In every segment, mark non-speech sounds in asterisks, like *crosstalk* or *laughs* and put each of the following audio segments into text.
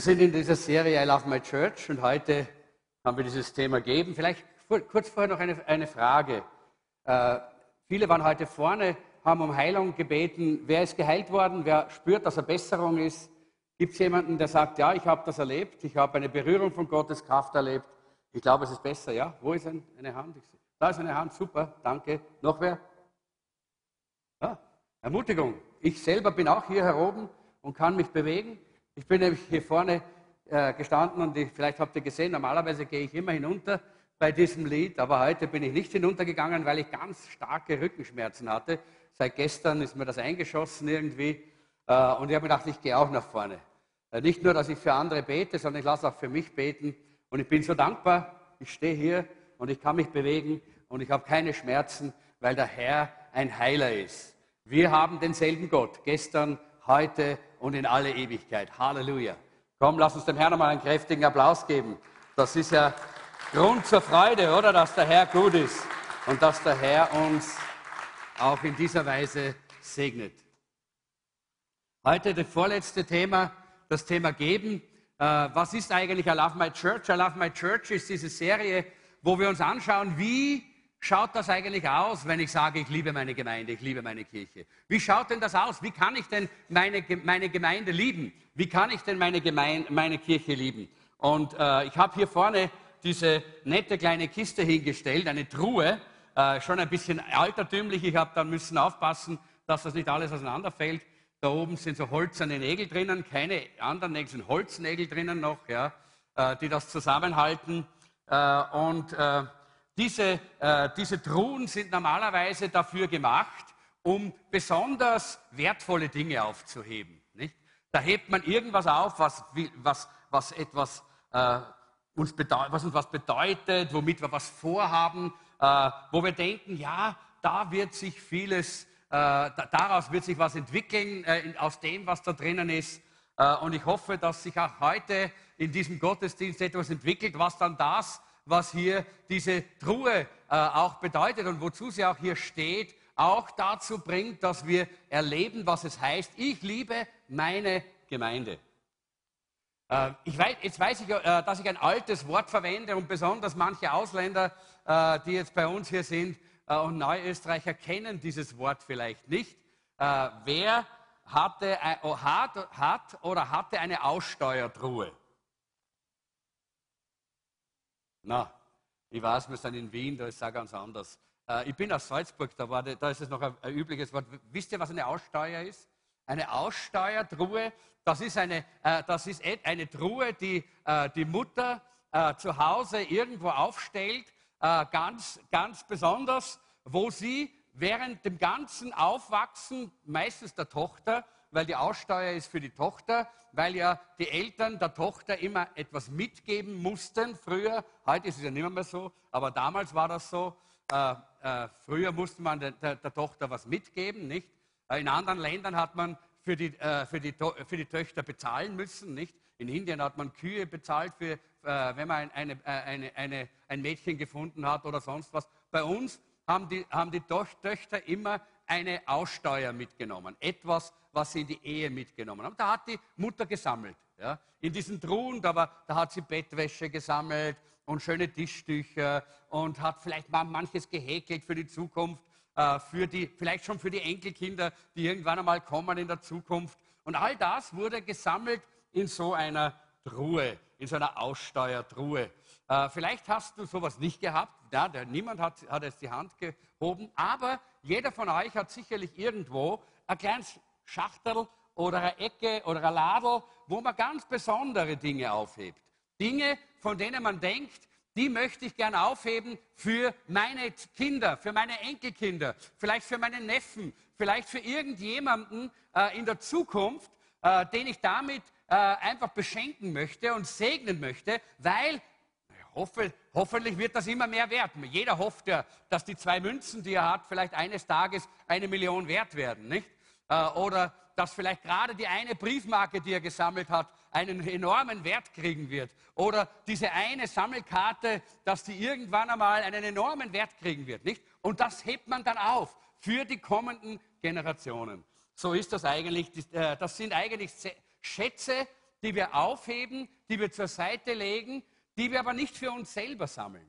Wir sind in dieser Serie I Love My Church und heute haben wir dieses Thema gegeben. Vielleicht kurz vorher noch eine, eine Frage. Äh, viele waren heute vorne, haben um Heilung gebeten. Wer ist geheilt worden? Wer spürt, dass er Besserung ist? Gibt es jemanden, der sagt, ja, ich habe das erlebt, ich habe eine Berührung von Gottes Kraft erlebt. Ich glaube, es ist besser, ja? Wo ist eine Hand? Da ist eine Hand, super, danke. Noch wer? Ja, Ermutigung. Ich selber bin auch hier heroben und kann mich bewegen. Ich bin nämlich hier vorne äh, gestanden und ich, vielleicht habt ihr gesehen, normalerweise gehe ich immer hinunter bei diesem Lied, aber heute bin ich nicht hinuntergegangen, weil ich ganz starke Rückenschmerzen hatte. Seit gestern ist mir das eingeschossen irgendwie äh, und ich habe gedacht, ich gehe auch nach vorne. Äh, nicht nur, dass ich für andere bete, sondern ich lasse auch für mich beten und ich bin so dankbar, ich stehe hier und ich kann mich bewegen und ich habe keine Schmerzen, weil der Herr ein Heiler ist. Wir haben denselben Gott, gestern, heute und in alle Ewigkeit. Halleluja. Komm, lass uns dem Herrn nochmal einen kräftigen Applaus geben. Das ist ja Grund zur Freude, oder? Dass der Herr gut ist und dass der Herr uns auch in dieser Weise segnet. Heute das vorletzte Thema, das Thema Geben. Äh, was ist eigentlich I Love My Church? I Love My Church ist diese Serie, wo wir uns anschauen, wie schaut das eigentlich aus, wenn ich sage, ich liebe meine Gemeinde, ich liebe meine Kirche? Wie schaut denn das aus? Wie kann ich denn meine, meine Gemeinde lieben? Wie kann ich denn meine, Gemeinde, meine Kirche lieben? Und äh, ich habe hier vorne diese nette kleine Kiste hingestellt, eine Truhe, äh, schon ein bisschen altertümlich. Ich habe dann müssen aufpassen, dass das nicht alles auseinanderfällt. Da oben sind so holzerne Nägel drinnen, keine anderen Nägel, sind Holznägel drinnen noch, ja, äh, die das zusammenhalten. Äh, und äh, diese, äh, diese Truhen sind normalerweise dafür gemacht, um besonders wertvolle Dinge aufzuheben. Nicht? Da hebt man irgendwas auf, was, was, was etwas äh, uns was uns was bedeutet, womit wir was vorhaben, äh, wo wir denken, ja, da wird sich vieles, äh, daraus wird sich was entwickeln, äh, aus dem, was da drinnen ist. Äh, und ich hoffe, dass sich auch heute in diesem Gottesdienst etwas entwickelt, was dann das was hier diese Truhe äh, auch bedeutet und wozu sie auch hier steht, auch dazu bringt, dass wir erleben, was es heißt, ich liebe meine Gemeinde. Äh, ich weiß, jetzt weiß ich, äh, dass ich ein altes Wort verwende und besonders manche Ausländer, äh, die jetzt bei uns hier sind äh, und Neuösterreicher kennen dieses Wort vielleicht nicht. Äh, wer hatte, hat, hat oder hatte eine Aussteuertruhe? Na, ich weiß, wir sind in Wien, da ist es auch ganz anders. Äh, ich bin aus Salzburg, da, war, da ist es noch ein, ein, übliches Wort. Wisst ihr, was eine Aussteuer ist? Eine Aussteuertruhe, das ist eine, äh, das ist eine Truhe, die äh, die Mutter äh, zu Hause irgendwo aufstellt, äh, ganz, ganz besonders, wo sie während dem ganzen Aufwachsen, meistens der Tochter, weil die Aussteuer ist für die Tochter, weil ja die Eltern der Tochter immer etwas mitgeben mussten. Früher, heute ist es ja nicht mehr so, aber damals war das so. Äh, äh, früher musste man der, der, der, Tochter was mitgeben, nicht? Äh, in anderen Ländern hat man für die, äh, für, die, für die Töchter bezahlen müssen, nicht? In Indien hat man Kühe bezahlt, für, äh, wenn man eine, eine, eine, ein Mädchen gefunden hat oder sonst was. Bei uns haben die, haben die Töchter immer eine Aussteuer mitgenommen, etwas, was sie in die Ehe mitgenommen haben. Da hat die Mutter gesammelt. Ja. In diesen Truhen, da, war, da hat sie Bettwäsche gesammelt und schöne Tischtücher und hat vielleicht mal manches gehäkelt für die Zukunft, äh, für die, vielleicht schon für die Enkelkinder, die irgendwann einmal kommen in der Zukunft. Und all das wurde gesammelt in so einer Truhe, in so einer Aussteuertruhe. Äh, vielleicht hast du sowas nicht gehabt. Ja, der, niemand hat, hat jetzt die Hand gehoben. Aber jeder von euch hat sicherlich irgendwo ein kleines Schachtel oder eine Ecke oder ein Ladel, wo man ganz besondere Dinge aufhebt. Dinge, von denen man denkt, die möchte ich gerne aufheben für meine Kinder, für meine Enkelkinder, vielleicht für meine Neffen, vielleicht für irgendjemanden äh, in der Zukunft, äh, den ich damit äh, einfach beschenken möchte und segnen möchte, weil hoffe, hoffentlich wird das immer mehr wert. Jeder hofft ja, dass die zwei Münzen, die er hat, vielleicht eines Tages eine Million wert werden, nicht? Äh, oder dass vielleicht gerade die eine Briefmarke, die er gesammelt hat, einen enormen Wert kriegen wird. Oder diese eine Sammelkarte, dass die irgendwann einmal einen enormen Wert kriegen wird, nicht? Und das hebt man dann auf für die kommenden Generationen. So ist das eigentlich. Äh, das sind eigentlich Schätze, die wir aufheben, die wir zur Seite legen, die wir aber nicht für uns selber sammeln.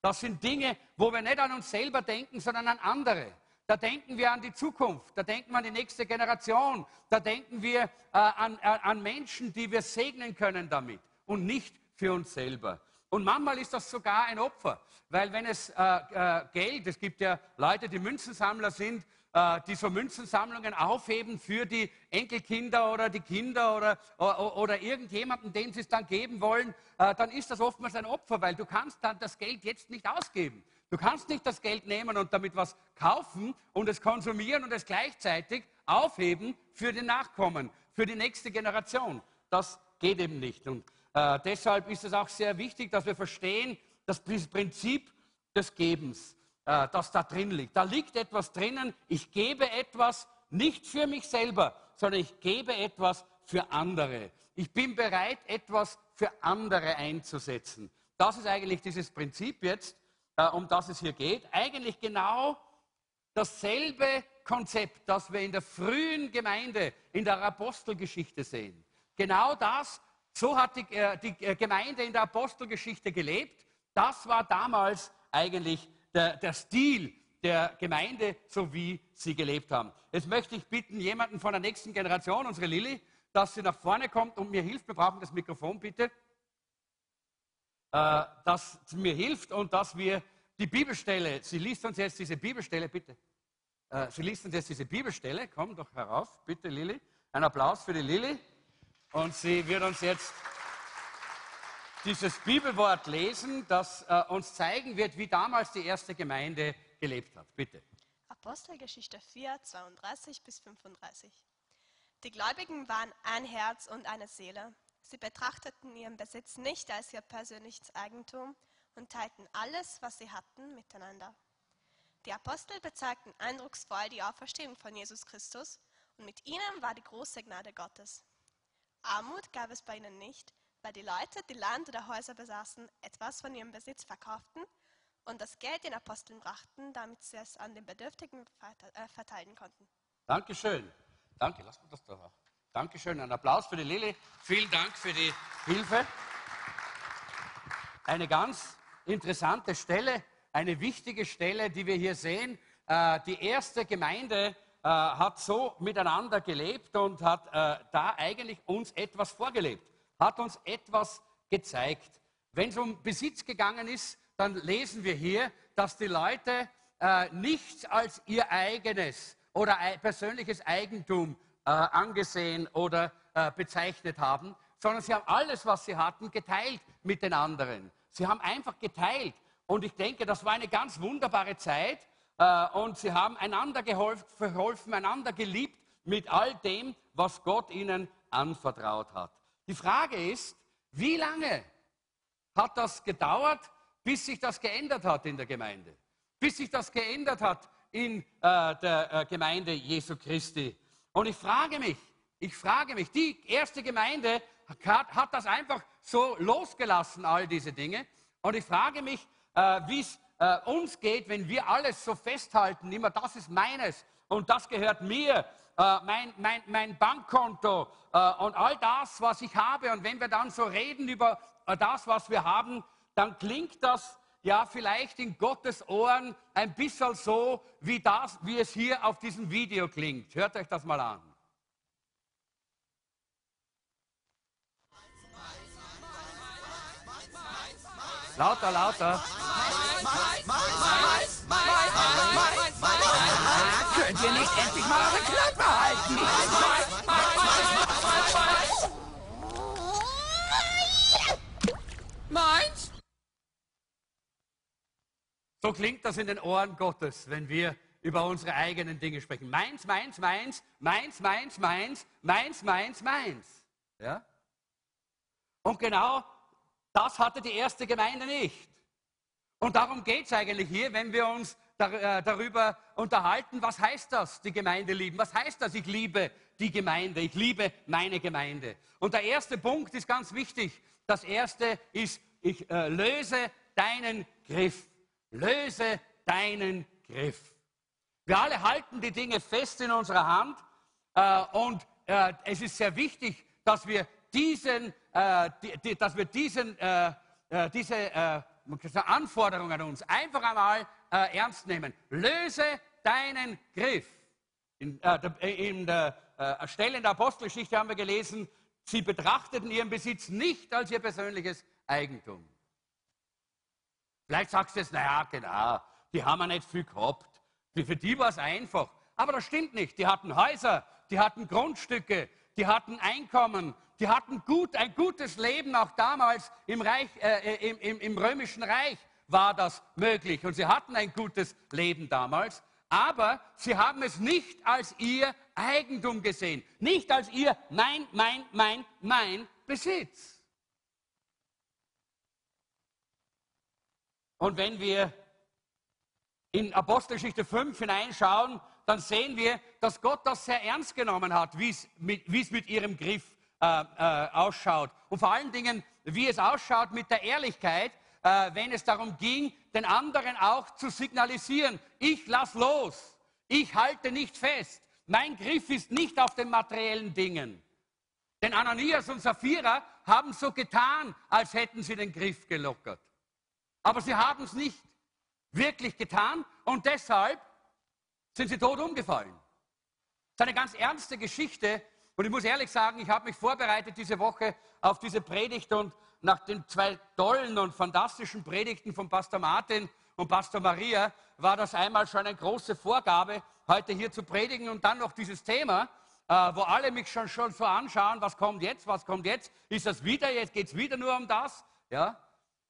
Das sind Dinge, wo wir nicht an uns selber denken, sondern an andere. Da denken wir an die Zukunft, da denken wir an die nächste Generation, da denken wir äh, an, äh, an Menschen, die wir segnen können damit und nicht für uns selber. Und manchmal ist das sogar ein Opfer, weil wenn es äh, äh, Geld, es gibt ja Leute, die Münzensammler sind, äh, die so Münzensammlungen aufheben für die Enkelkinder oder die Kinder oder, oder, oder irgendjemanden, den sie es dann geben wollen, äh, dann ist das oftmals ein Opfer, weil du kannst dann das Geld jetzt nicht ausgeben. Du kannst nicht das Geld nehmen und damit was kaufen und es konsumieren und es gleichzeitig aufheben für die Nachkommen, für die nächste Generation. Das geht eben nicht. Und äh, deshalb ist es auch sehr wichtig, dass wir verstehen, das Prinzip des Gebens äh, das da drin liegt. Da liegt etwas drinnen, ich gebe etwas nicht für mich selber, sondern ich gebe etwas für andere. Ich bin bereit, etwas für andere einzusetzen. Das ist eigentlich dieses Prinzip jetzt, äh, um das es hier geht. Eigentlich genau dasselbe Konzept, das wir in der frühen Gemeinde, in der Apostelgeschichte sehen. Genau das, so hat die, äh, die Gemeinde in der Apostelgeschichte gelebt. Das war damals eigentlich der, der Stil der Gemeinde, so wie sie gelebt haben. Jetzt möchte ich bitten, jemanden von der nächsten Generation, unsere Lilly, dass sie nach vorne kommt und mir hilft. Wir brauchen das Mikrofon bitte. Äh, dass sie mir hilft und dass wir die Bibelstelle, sie liest uns jetzt diese Bibelstelle, bitte. Äh, sie liest uns jetzt diese Bibelstelle. Komm doch herauf, bitte, Lilly. Ein Applaus für die Lilly. Und sie wird uns jetzt dieses Bibelwort lesen, das äh, uns zeigen wird, wie damals die erste Gemeinde gelebt hat. Bitte. Apostelgeschichte 4, 32 bis 35. Die Gläubigen waren ein Herz und eine Seele. Sie betrachteten ihren Besitz nicht als ihr persönliches Eigentum und teilten alles, was sie hatten, miteinander. Die Apostel bezeigten eindrucksvoll die Auferstehung von Jesus Christus und mit ihnen war die große Gnade Gottes. Armut gab es bei ihnen nicht, weil die Leute, die Land oder Häuser besaßen, etwas von ihrem Besitz verkauften und das Geld den Aposteln brachten, damit sie es an den Bedürftigen äh, verteilen konnten. Dankeschön. Danke, lass mir das da. Dankeschön. Ein Applaus für die Lilly. Vielen Dank für die Hilfe. Eine ganz interessante Stelle, eine wichtige Stelle, die wir hier sehen. Äh, die erste Gemeinde äh, hat so miteinander gelebt und hat da eigentlich uns etwas vorgelebt hat uns etwas gezeigt. Wenn es um Besitz gegangen ist, dann lesen wir hier, dass die Leute äh, nichts als ihr eigenes oder persönliches Eigentum äh, angesehen oder äh, bezeichnet haben, sondern sie haben alles, was sie hatten, geteilt mit den anderen. Sie haben einfach geteilt. Und ich denke, das war eine ganz wunderbare Zeit. Äh, und sie haben einander geholfen, einander geliebt mit all dem, was Gott ihnen anvertraut hat. Die Frage ist, wie lange hat das gedauert, bis sich das geändert hat in der Gemeinde? Bis sich das geändert hat in äh, der äh, Gemeinde Jesu Christi. Und ich frage mich, ich frage mich, die erste Gemeinde hat, hat das einfach so losgelassen, all diese Dinge. Und ich frage mich, äh, wie es äh, uns geht, wenn wir alles so festhalten, immer das ist meines und das gehört mir äh, mein, mein, mein Bankkonto äh, und all das, was ich habe. Und wenn wir dann so reden über äh, das, was wir haben, dann klingt das ja vielleicht in Gottes Ohren ein bisschen so, wie, das, wie es hier auf diesem Video klingt. Hört euch das mal an. Lauter, lauter. Könnt ihr nicht endlich mal eure Klappe halten? Meins? So klingt das in den Ohren Gottes, wenn wir über unsere eigenen Dinge sprechen. Meins, meins, meins, meins, meins, meins, meins, meins, meins. Ja? Und genau das hatte die erste Gemeinde nicht. Und darum geht es eigentlich hier, wenn wir uns darüber unterhalten, was heißt das, die Gemeinde lieben? Was heißt das, ich liebe die Gemeinde, ich liebe meine Gemeinde? Und der erste Punkt ist ganz wichtig. Das erste ist, ich äh, löse deinen Griff. Löse deinen Griff. Wir alle halten die Dinge fest in unserer Hand äh, und äh, es ist sehr wichtig, dass wir diesen, äh, die, die, dass wir diesen, äh, äh, diese äh, Anforderungen an uns einfach einmal äh, ernst nehmen. Löse deinen Griff. In, äh, in der Stelle in der Apostelgeschichte haben wir gelesen, sie betrachteten ihren Besitz nicht als ihr persönliches Eigentum. Vielleicht sagst du jetzt, naja, genau, die haben ja nicht viel gehabt. Für die war es einfach. Aber das stimmt nicht. Die hatten Häuser, die hatten Grundstücke, die hatten Einkommen, die hatten gut, ein gutes Leben, auch damals im, Reich, äh, äh, im, im, im römischen Reich war das möglich. Und sie hatten ein gutes Leben damals, aber sie haben es nicht als ihr Eigentum gesehen, nicht als ihr mein, mein, mein, mein Besitz. Und wenn wir in Apostelgeschichte 5 hineinschauen, dann sehen wir, dass Gott das sehr ernst genommen hat, wie es mit, mit ihrem Griff äh, äh, ausschaut. Und vor allen Dingen, wie es ausschaut mit der Ehrlichkeit, äh, wenn es darum ging, den anderen auch zu signalisieren, ich lass los, ich halte nicht fest, mein Griff ist nicht auf den materiellen Dingen. Denn Ananias und Sapphira haben so getan, als hätten sie den Griff gelockert. Aber sie haben es nicht wirklich getan und deshalb sind sie tot umgefallen. Das ist eine ganz ernste Geschichte und ich muss ehrlich sagen, ich habe mich vorbereitet diese Woche auf diese Predigt und nach den zwei tollen und fantastischen Predigten von Pastor Martin und Pastor Maria war das einmal schon eine große Vorgabe, heute hier zu predigen. Und dann noch dieses Thema, äh, wo alle mich schon, schon so anschauen, was kommt jetzt, was kommt jetzt, ist das wieder, jetzt? Geht es wieder nur um das, ja,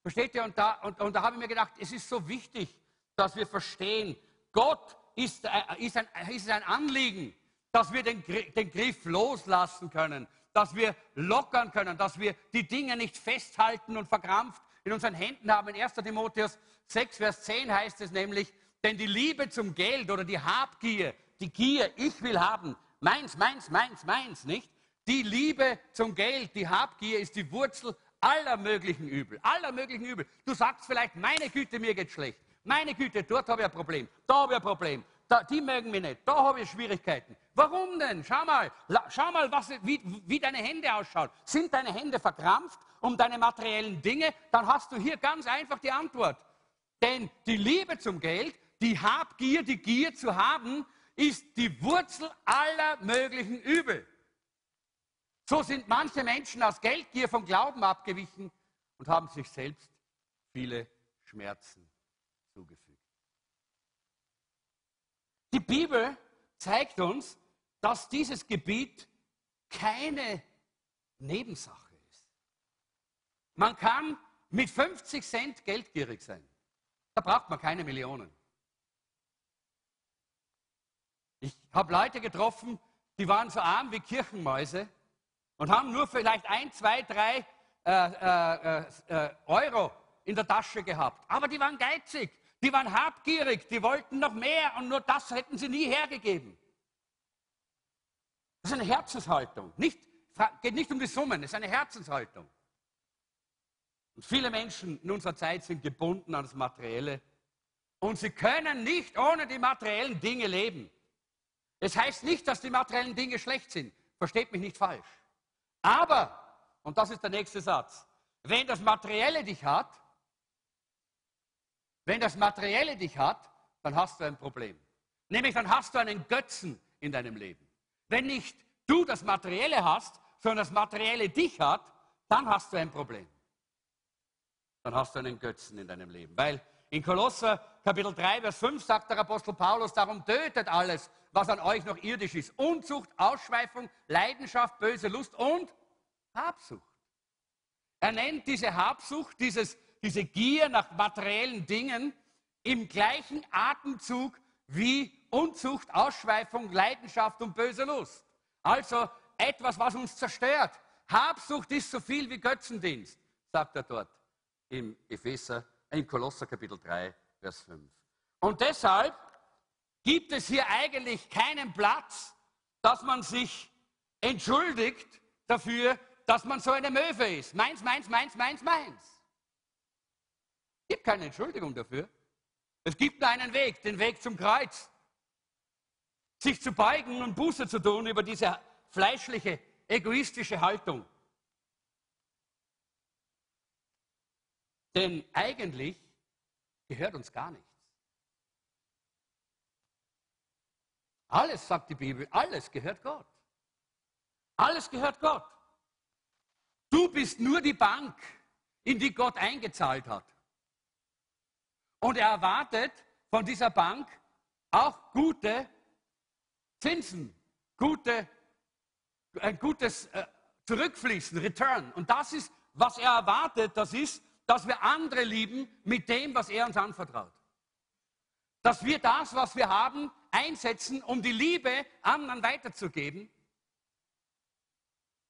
versteht ihr? Und da, und, und da habe ich mir gedacht, es ist so wichtig, dass wir verstehen, Gott ist, äh, ist, ein, ist ein Anliegen, dass wir den, den Griff loslassen können, dass wir lockern können, dass wir die Dinge nicht festhalten und verkrampft in unseren Händen haben. In 1. Timotheus 6, Vers 10 heißt es nämlich, denn die Liebe zum Geld oder die Habgier, die Gier, ich will haben, meins, meins, meins, meins, nicht? Die Liebe zum Geld, die Habgier ist die Wurzel aller möglichen Übel, aller möglichen Übel. Du sagst vielleicht, meine Güte, mir geht schlecht. Meine Güte, dort habe ich ein Problem, da habe ich ein Problem, da, die mögen mich nicht, da habe ich Schwierigkeiten. Warum denn? Schau mal, schau mal, was, wie, wie deine Hände ausschauen. Sind deine Hände verkrampft um deine materiellen Dinge? Dann hast du hier ganz einfach die Antwort. Denn die Liebe zum Geld, die Habgier, die Gier zu haben, ist die Wurzel aller möglichen Übel. So sind manche Menschen aus Geldgier vom Glauben abgewichen und haben sich selbst viele Schmerzen Die Bibel zeigt uns, dass dieses Gebiet keine Nebensache ist. Man kann mit 50 Cent geldgierig sein. Da braucht man keine Millionen. Ich habe Leute getroffen, die waren so arm wie Kirchenmäuse und haben nur vielleicht ein, zwei, drei äh, äh, äh, Euro in der Tasche gehabt. Aber die waren geizig, die waren habgierig, die wollten noch mehr und nur das hätten sie nie hergegeben. Das ist eine Herzenshaltung. Nicht, geht nicht um die Summen, es ist eine Herzenshaltung. Und viele Menschen in unserer Zeit sind gebunden an das Materielle und sie können nicht ohne die materiellen Dinge leben. Es heißt nicht, dass die materiellen Dinge schlecht sind. Versteht mich nicht falsch. Aber, und das ist der nächste Satz, wenn das Materielle dich hat, wenn das Materielle dich hat, dann hast du ein Problem. Nämlich dann hast du einen Götzen in deinem Leben. Wenn nicht du das Materielle hast, sondern das Materielle dich hat, dann hast du ein Problem. Dann hast du einen Götzen in deinem Leben. Weil in Kolosser Kapitel 3, Vers 5 sagt der Apostel Paulus, darum tötet alles, was an euch noch irdisch ist. Unzucht, Ausschweifung, Leidenschaft, böse Lust und Habsucht. Er nennt diese Habsucht, dieses, diese Gier nach materiellen Dingen im gleichen Atemzug wie Unzucht, Ausschweifung, Leidenschaft und böse Lust. Also etwas, was uns zerstört. Habsucht ist so viel wie Götzendienst, sagt er dort im Epheser, in Kolosser Kapitel 3, Vers 5. Und deshalb gibt es hier eigentlich keinen Platz, dass man sich entschuldigt dafür, dass man so eine Möwe ist. Meins, meins, meins, meins, meins gibt keine Entschuldigung dafür. Es gibt nur einen Weg, den Weg zum Kreuz. Sich zu beugen und Buße zu tun über diese fleischliche, egoistische Haltung. Denn eigentlich gehört uns gar nichts. Alles, sagt die Bibel, alles gehört Gott. Alles gehört Gott. Du bist nur die Bank, in die Gott eingezahlt hat. Und er erwartet von dieser Bank auch gute Zinsen, gute, ein gutes äh, Zurückfließen, Return. Und das ist, was er erwartet, das ist, dass wir andere lieben mit dem, was er uns anvertraut. Dass wir das, was wir haben, einsetzen, um die Liebe anderen weiterzugeben,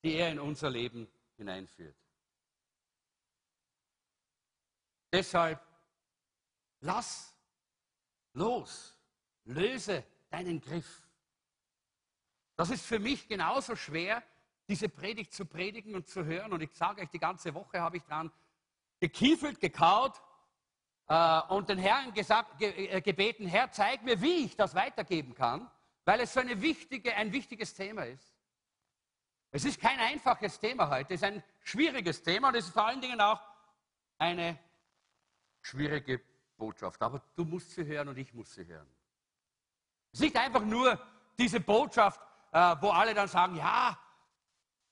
die er in unser Leben hineinführt. Deshalb lass los, löse deinen Griff. Das ist für mich genauso schwer, diese Predigt zu predigen und zu hören. Und ich sage euch, die ganze Woche habe ich dran gekiefelt, gekaut äh, und den Herrn gesagt, ge, äh, gebeten, Herr, zeig mir, wie ich das weitergeben kann, weil es so eine wichtige, ein wichtiges Thema ist. Es ist kein einfaches Thema heute, es ist ein schwieriges Thema und es ist vor allen Dingen auch eine schwierige Botschaft. Aber du musst sie hören und ich muss sie hören. Es ist nicht einfach nur diese Botschaft, äh, wo alle dann sagen, ja,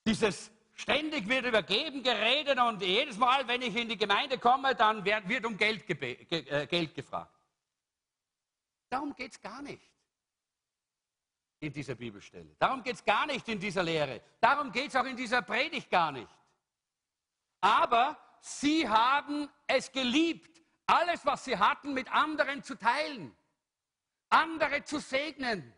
dieses ständig wird über Geben geredet und jedes Mal, wenn ich in die Gemeinde komme, dann wird um Geld, ge äh, Geld gefragt. Darum geht es gar nicht in dieser Bibelstelle. Darum geht es gar nicht in dieser Lehre. Darum geht es auch in dieser Predigt gar nicht. Aber sie haben es geliebt, alles, was sie hatten, mit anderen zu teilen, andere zu segnen,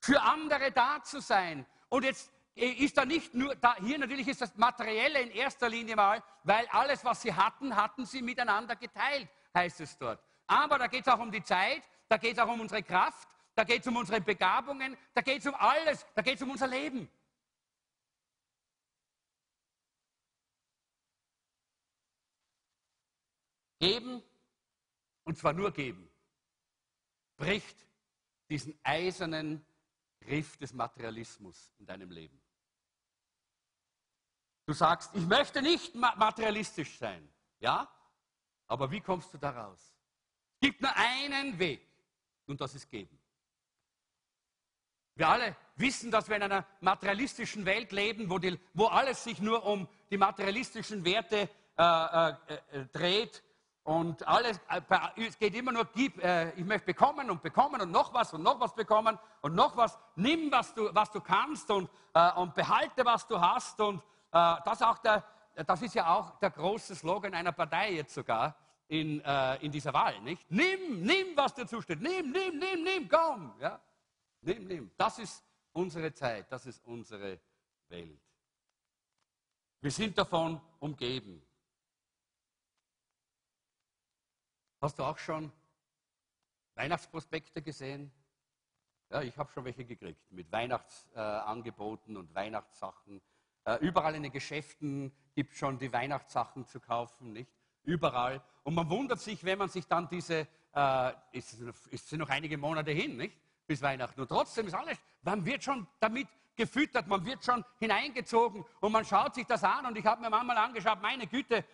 für andere da zu sein. Und jetzt äh, ist da nicht nur, da, hier natürlich ist das Materielle in erster Linie mal, weil alles, was sie hatten, hatten sie miteinander geteilt, heißt es dort. Aber da geht es auch um die Zeit, da geht es auch um unsere Kraft, da geht es um unsere Begabungen, da geht es um alles, da geht es um unser Leben. Geben, und zwar nur geben, bricht diesen eisernen Griff des Materialismus in deinem Leben. Du sagst, ich möchte nicht materialistisch sein. Ja? Aber wie kommst du da raus? Es gibt nur einen Weg und das ist geben. Wir alle wissen, dass wir in einer materialistischen Welt leben, wo, die, wo alles sich nur um die materialistischen Werte äh, äh, äh dreht und alles, äh, es geht immer nur, gib, äh, ich möchte bekommen und bekommen und noch was und noch was bekommen und noch was. Nimm, was du, was du kannst und, äh, und behalte, was du hast. Und das, auch der, das ist ja auch der große Slogan einer Partei jetzt sogar in, in dieser Wahl, nicht? Nimm, nimm, was dir zusteht. Nimm, nimm, nimm, nimm, komm. Ja? Nimm, nimm. Das ist unsere Zeit, das ist unsere Welt. Wir sind davon umgeben. Hast du auch schon Weihnachtsprospekte gesehen? Ja, ich habe schon welche gekriegt mit Weihnachtsangeboten äh, und Weihnachtssachen. Äh, überall in den Geschäften gibt es schon die Weihnachtssachen zu kaufen, nicht? Überall. Und man wundert sich, wenn man sich dann diese, äh, es sind noch einige Monate hin, nicht? Bis Weihnachten. Und trotzdem ist alles, man wird schon damit gefüttert, man wird schon hineingezogen und man schaut sich das an. Und ich habe mir manchmal angeschaut, meine Güte,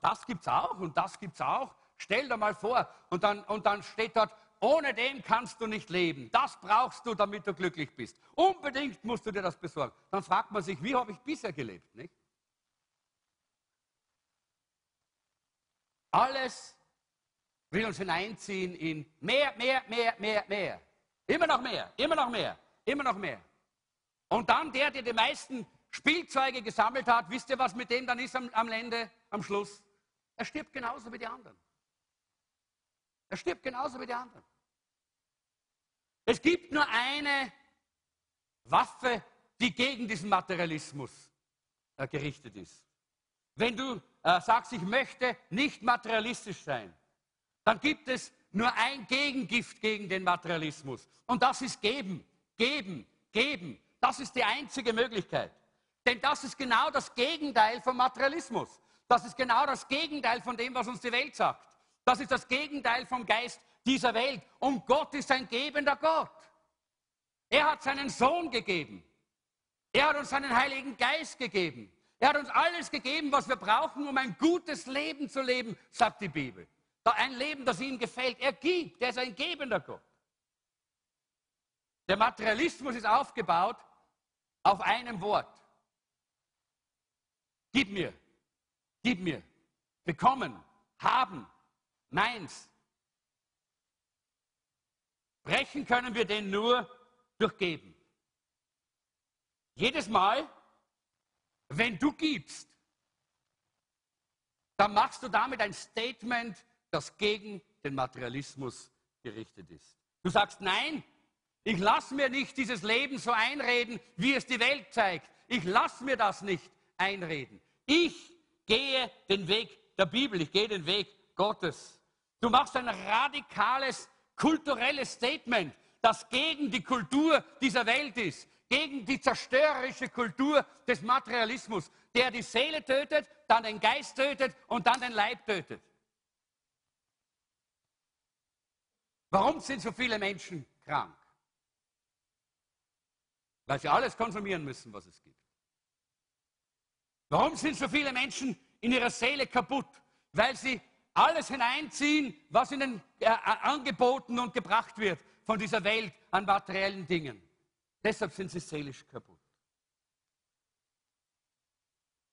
das gibt es auch und das gibt es auch. Stell dir mal vor, und dann, und dann steht dort, ohne den kannst du nicht leben. Das brauchst du, damit du glücklich bist. Unbedingt musst du dir das besorgen. Dann fragt man sich, wie habe ich bisher gelebt? Nicht? Alles will uns hineinziehen in mehr, mehr, mehr, mehr, mehr. Immer noch mehr, immer noch mehr, immer noch mehr. Und dann der, der die meisten Spielzeuge gesammelt hat, wisst ihr, was mit dem dann ist am, am Ende, am Schluss? Er stirbt genauso wie die anderen. Er stirbt genauso wie die anderen. Es gibt nur eine Waffe, die gegen diesen Materialismus äh, gerichtet ist. Wenn du äh, sagst, ich möchte nicht materialistisch sein, dann gibt es nur ein Gegengift gegen den Materialismus. Und das ist geben, geben, geben. Das ist die einzige Möglichkeit. Denn das ist genau das Gegenteil vom Materialismus. Das ist genau das Gegenteil von dem, was uns die Welt sagt. Das ist das Gegenteil vom Geist dieser Welt. Und Gott ist ein gebender Gott. Er hat seinen Sohn gegeben. Er hat uns seinen Heiligen Geist gegeben. Er hat uns alles gegeben, was wir brauchen, um ein gutes Leben zu leben, sagt die Bibel. Ein Leben, das ihm gefällt. Er gibt, er ist ein gebender Gott. Der Materialismus ist aufgebaut auf einem Wort. Gib mir, gib mir, bekommen, haben, meins. Brechen können wir den nur durch Geben. Jedes Mal, wenn du gibst, dann machst du damit ein Statement, das gegen den Materialismus gerichtet ist. Du sagst, nein, ich lasse mir nicht dieses Leben so einreden, wie es die Welt zeigt. Ich lasse mir das nicht einreden. Ich gehe den Weg der Bibel, ich gehe den Weg Gottes. Du machst ein radikales kulturelles Statement, das gegen die Kultur dieser Welt ist, gegen die zerstörerische Kultur des Materialismus, der die Seele tötet, dann den Geist tötet und dann den Leib tötet. Warum sind so viele Menschen krank? Weil sie alles konsumieren müssen, was es gibt. Warum sind so viele Menschen in ihrer Seele kaputt? Weil sie alles hineinziehen, was ihnen äh, angeboten und gebracht wird von dieser Welt an materiellen Dingen. Deshalb sind sie seelisch kaputt.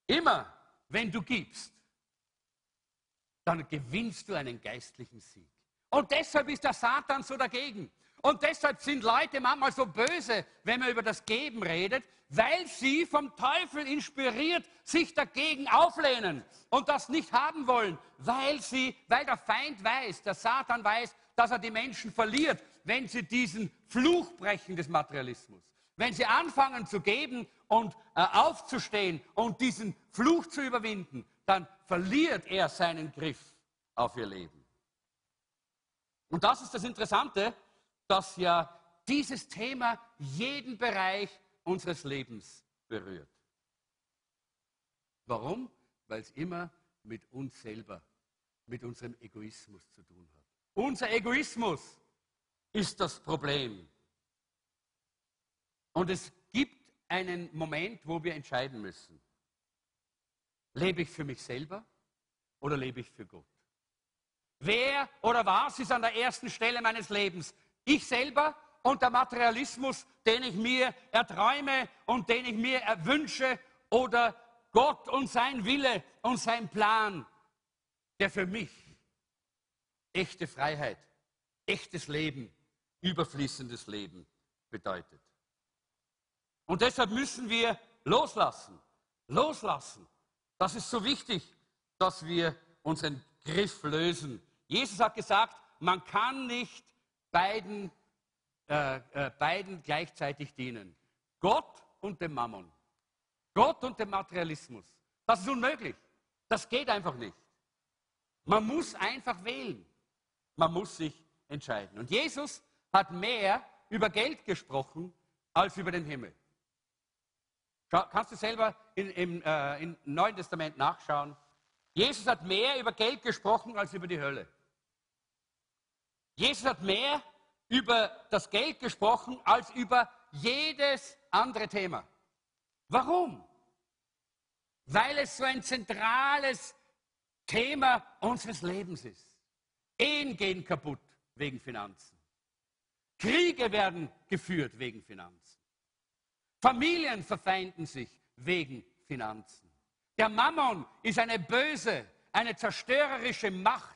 Immer, wenn du gibst, dann gewinnst du einen geistlichen Sieg. Und deshalb ist der Satan so dagegen. Und deshalb sind Leute manchmal so böse, wenn man über das Geben redet, weil sie vom Teufel inspiriert sich dagegen auflehnen und das nicht haben wollen, weil sie, weil der Feind weiß, der Satan weiß, dass er die Menschen verliert, wenn sie diesen Fluch brechen des Materialismus. Wenn sie anfangen zu geben und äh, aufzustehen und diesen Fluch zu überwinden, dann verliert er seinen Griff auf ihr Leben. Und das ist das Interessante, dass ja dieses Thema jeden Bereich unseres Lebens berührt. Warum? Weil es immer mit uns selber, mit unserem Egoismus zu tun hat. Unser Egoismus ist das Problem. Und es gibt einen Moment, wo wir entscheiden müssen. Lebe ich für mich selber oder lebe ich für Gott? Wer oder was ist an der ersten Stelle meines Lebens? Ich selber und der Materialismus, den ich mir erträume und den ich mir erwünsche oder Gott und sein Wille und sein Plan, der für mich echte Freiheit, echtes Leben, überfließendes Leben bedeutet. Und deshalb müssen wir loslassen, loslassen. Das ist so wichtig, dass wir unseren Griff lösen. Jesus hat gesagt, man kann nicht beiden, äh, äh, beiden gleichzeitig dienen. Gott und dem Mammon. Gott und dem Materialismus. Das ist unmöglich. Das geht einfach nicht. Man muss einfach wählen. Man muss sich entscheiden. Und Jesus hat mehr über Geld gesprochen als über den Himmel. Kannst du selber in, im, äh, im Neuen Testament nachschauen. Jesus hat mehr über Geld gesprochen als über die Hölle. Jesus hat mehr über das Geld gesprochen als über jedes andere Thema. Warum? Weil es so ein zentrales Thema unseres Lebens ist. Ehen gehen kaputt wegen Finanzen. Kriege werden geführt wegen Finanzen. Familien verfeinden sich wegen Finanzen. Der Mammon ist eine böse, eine zerstörerische Macht,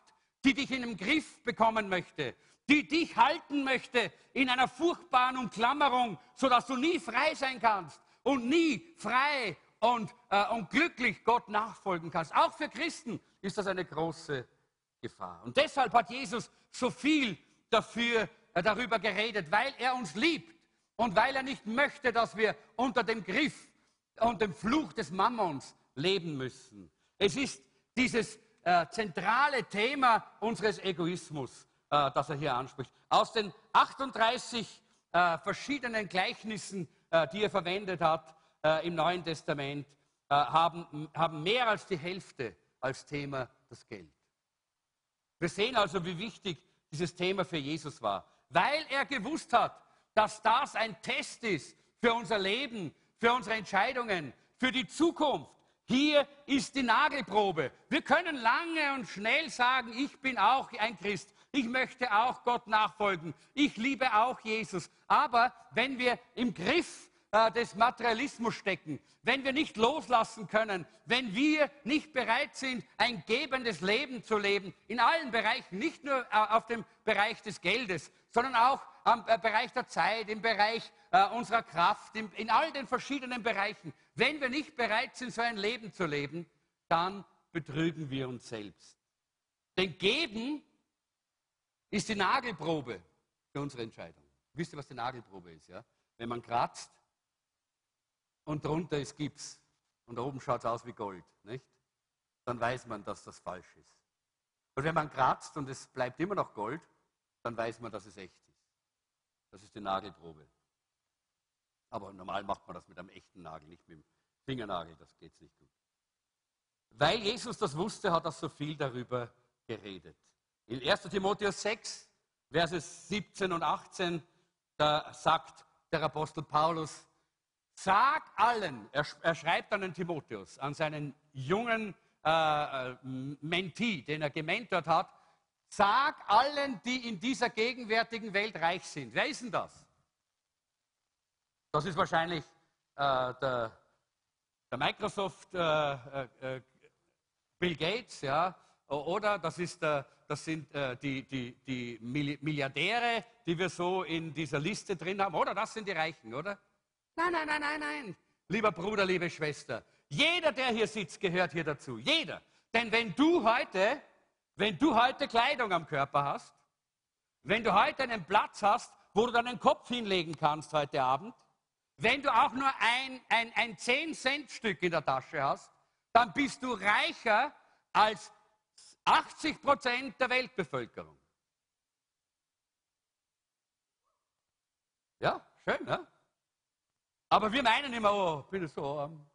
die dich in den Griff bekommen möchte, die dich halten möchte in einer furchtbaren Umklammerung, sodass du nie frei sein kannst und nie frei und, äh, und glücklich Gott nachfolgen kannst. Auch für Christen ist das eine große Gefahr. Und deshalb hat Jesus so viel dafür, äh, darüber geredet, weil er uns liebt und weil er nicht möchte, dass wir unter dem Griff und dem Fluch des Mammons leben müssen. Es ist dieses äh, zentrale Thema unseres Egoismus äh, das er hier anspricht. Aus den 38 äh, verschiedenen Gleichnissen, äh, die er verwendet hat äh, im Neuen Testament, äh, haben, haben mehr als die Hälfte als Thema das Geld. Wir sehen also, wie wichtig dieses Thema für Jesus war, weil er gewusst hat, dass das ein Test ist für unser Leben, für unsere Entscheidungen, für die Zukunft, Hier ist die Nagelprobe. Wir können lange und schnell sagen, ich bin auch ein Christ. Ich möchte auch Gott nachfolgen. Ich liebe auch Jesus. Aber wenn wir im Griff äh, des Materialismus stecken, wenn wir nicht loslassen können, wenn wir nicht bereit sind, ein gebendes Leben zu leben, in allen Bereichen, nicht nur äh, auf dem Bereich des Geldes, sondern auch im äh, Bereich der Zeit, im Bereich äh, unserer Kraft, in, in all den verschiedenen Bereichen. Wenn wir nicht bereit sind, so ein Leben zu leben, dann betrügen wir uns selbst. Denn geben ist die Nagelprobe für unsere Entscheidung. Wisst ihr, was die Nagelprobe ist? Ja? Wenn man kratzt und drunter ist Gips und oben schaut es aus wie Gold, nicht? dann weiß man, dass das falsch ist. Und wenn man kratzt und es bleibt immer noch Gold, dann weiß man, dass es echt ist. Das ist die Nagelprobe. Aber normal macht man das mit einem echten Nagel, nicht mit dem Fingernagel, das geht nicht gut. Weil Jesus das wusste, hat er so viel darüber geredet. In 1 Timotheus 6, Verse 17 und 18, da sagt der Apostel Paulus, sag allen, er, er schreibt an den Timotheus, an seinen jungen äh, äh Mentee, den er gementort hat, Sag allen, die in dieser gegenwärtigen Welt reich sind. Wer ist denn das? Das ist wahrscheinlich äh, der, der, Microsoft äh, äh, äh Bill Gates, ja, oder das, ist, das sind äh, die, die, die Milliardäre, die wir so in dieser Liste drin haben, oder das sind die Reichen, oder? Nein, nein, nein, nein, nein. Lieber Bruder, liebe Schwester, jeder, der hier sitzt, gehört hier dazu. Jeder. Denn wenn du heute wenn du heute Kleidung am Körper hast, wenn du heute einen Platz hast, wo du deinen Kopf hinlegen kannst heute Abend, wenn du auch nur ein, ein, ein 10-Cent-Stück in der Tasche hast, dann bist du reicher als 80 Prozent der Weltbevölkerung. Ja, schön, ne? Aber wir meinen immer, oh, bin so arm,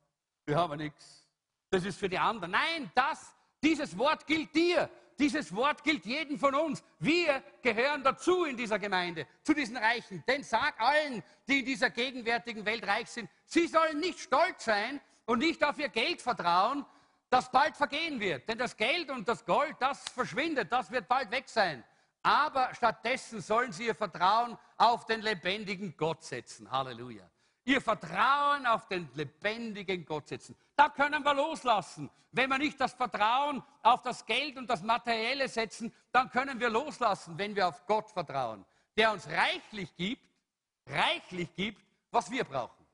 wir haben nichts. Das ist für die anderen. Nein, das, dieses Wort gilt dir. Dieses Wort gilt jedem von uns. Wir gehören dazu in dieser Gemeinde, zu diesen Reichen. Denn sag allen, die in dieser gegenwärtigen Welt reich sind, sie sollen nicht stolz sein und nicht auf ihr Geld vertrauen, das bald vergehen wird. Denn das Geld und das Gold, das verschwindet, das wird bald weg sein. Aber stattdessen sollen sie ihr Vertrauen auf den lebendigen Gott setzen. Halleluja ihr Vertrauen auf den lebendigen Gott setzen. Da können wir loslassen. Wenn wir nicht das Vertrauen auf das Geld und das Materielle setzen, dann können wir loslassen, wenn wir auf Gott vertrauen, der uns reichlich gibt, reichlich gibt, was wir brauchen,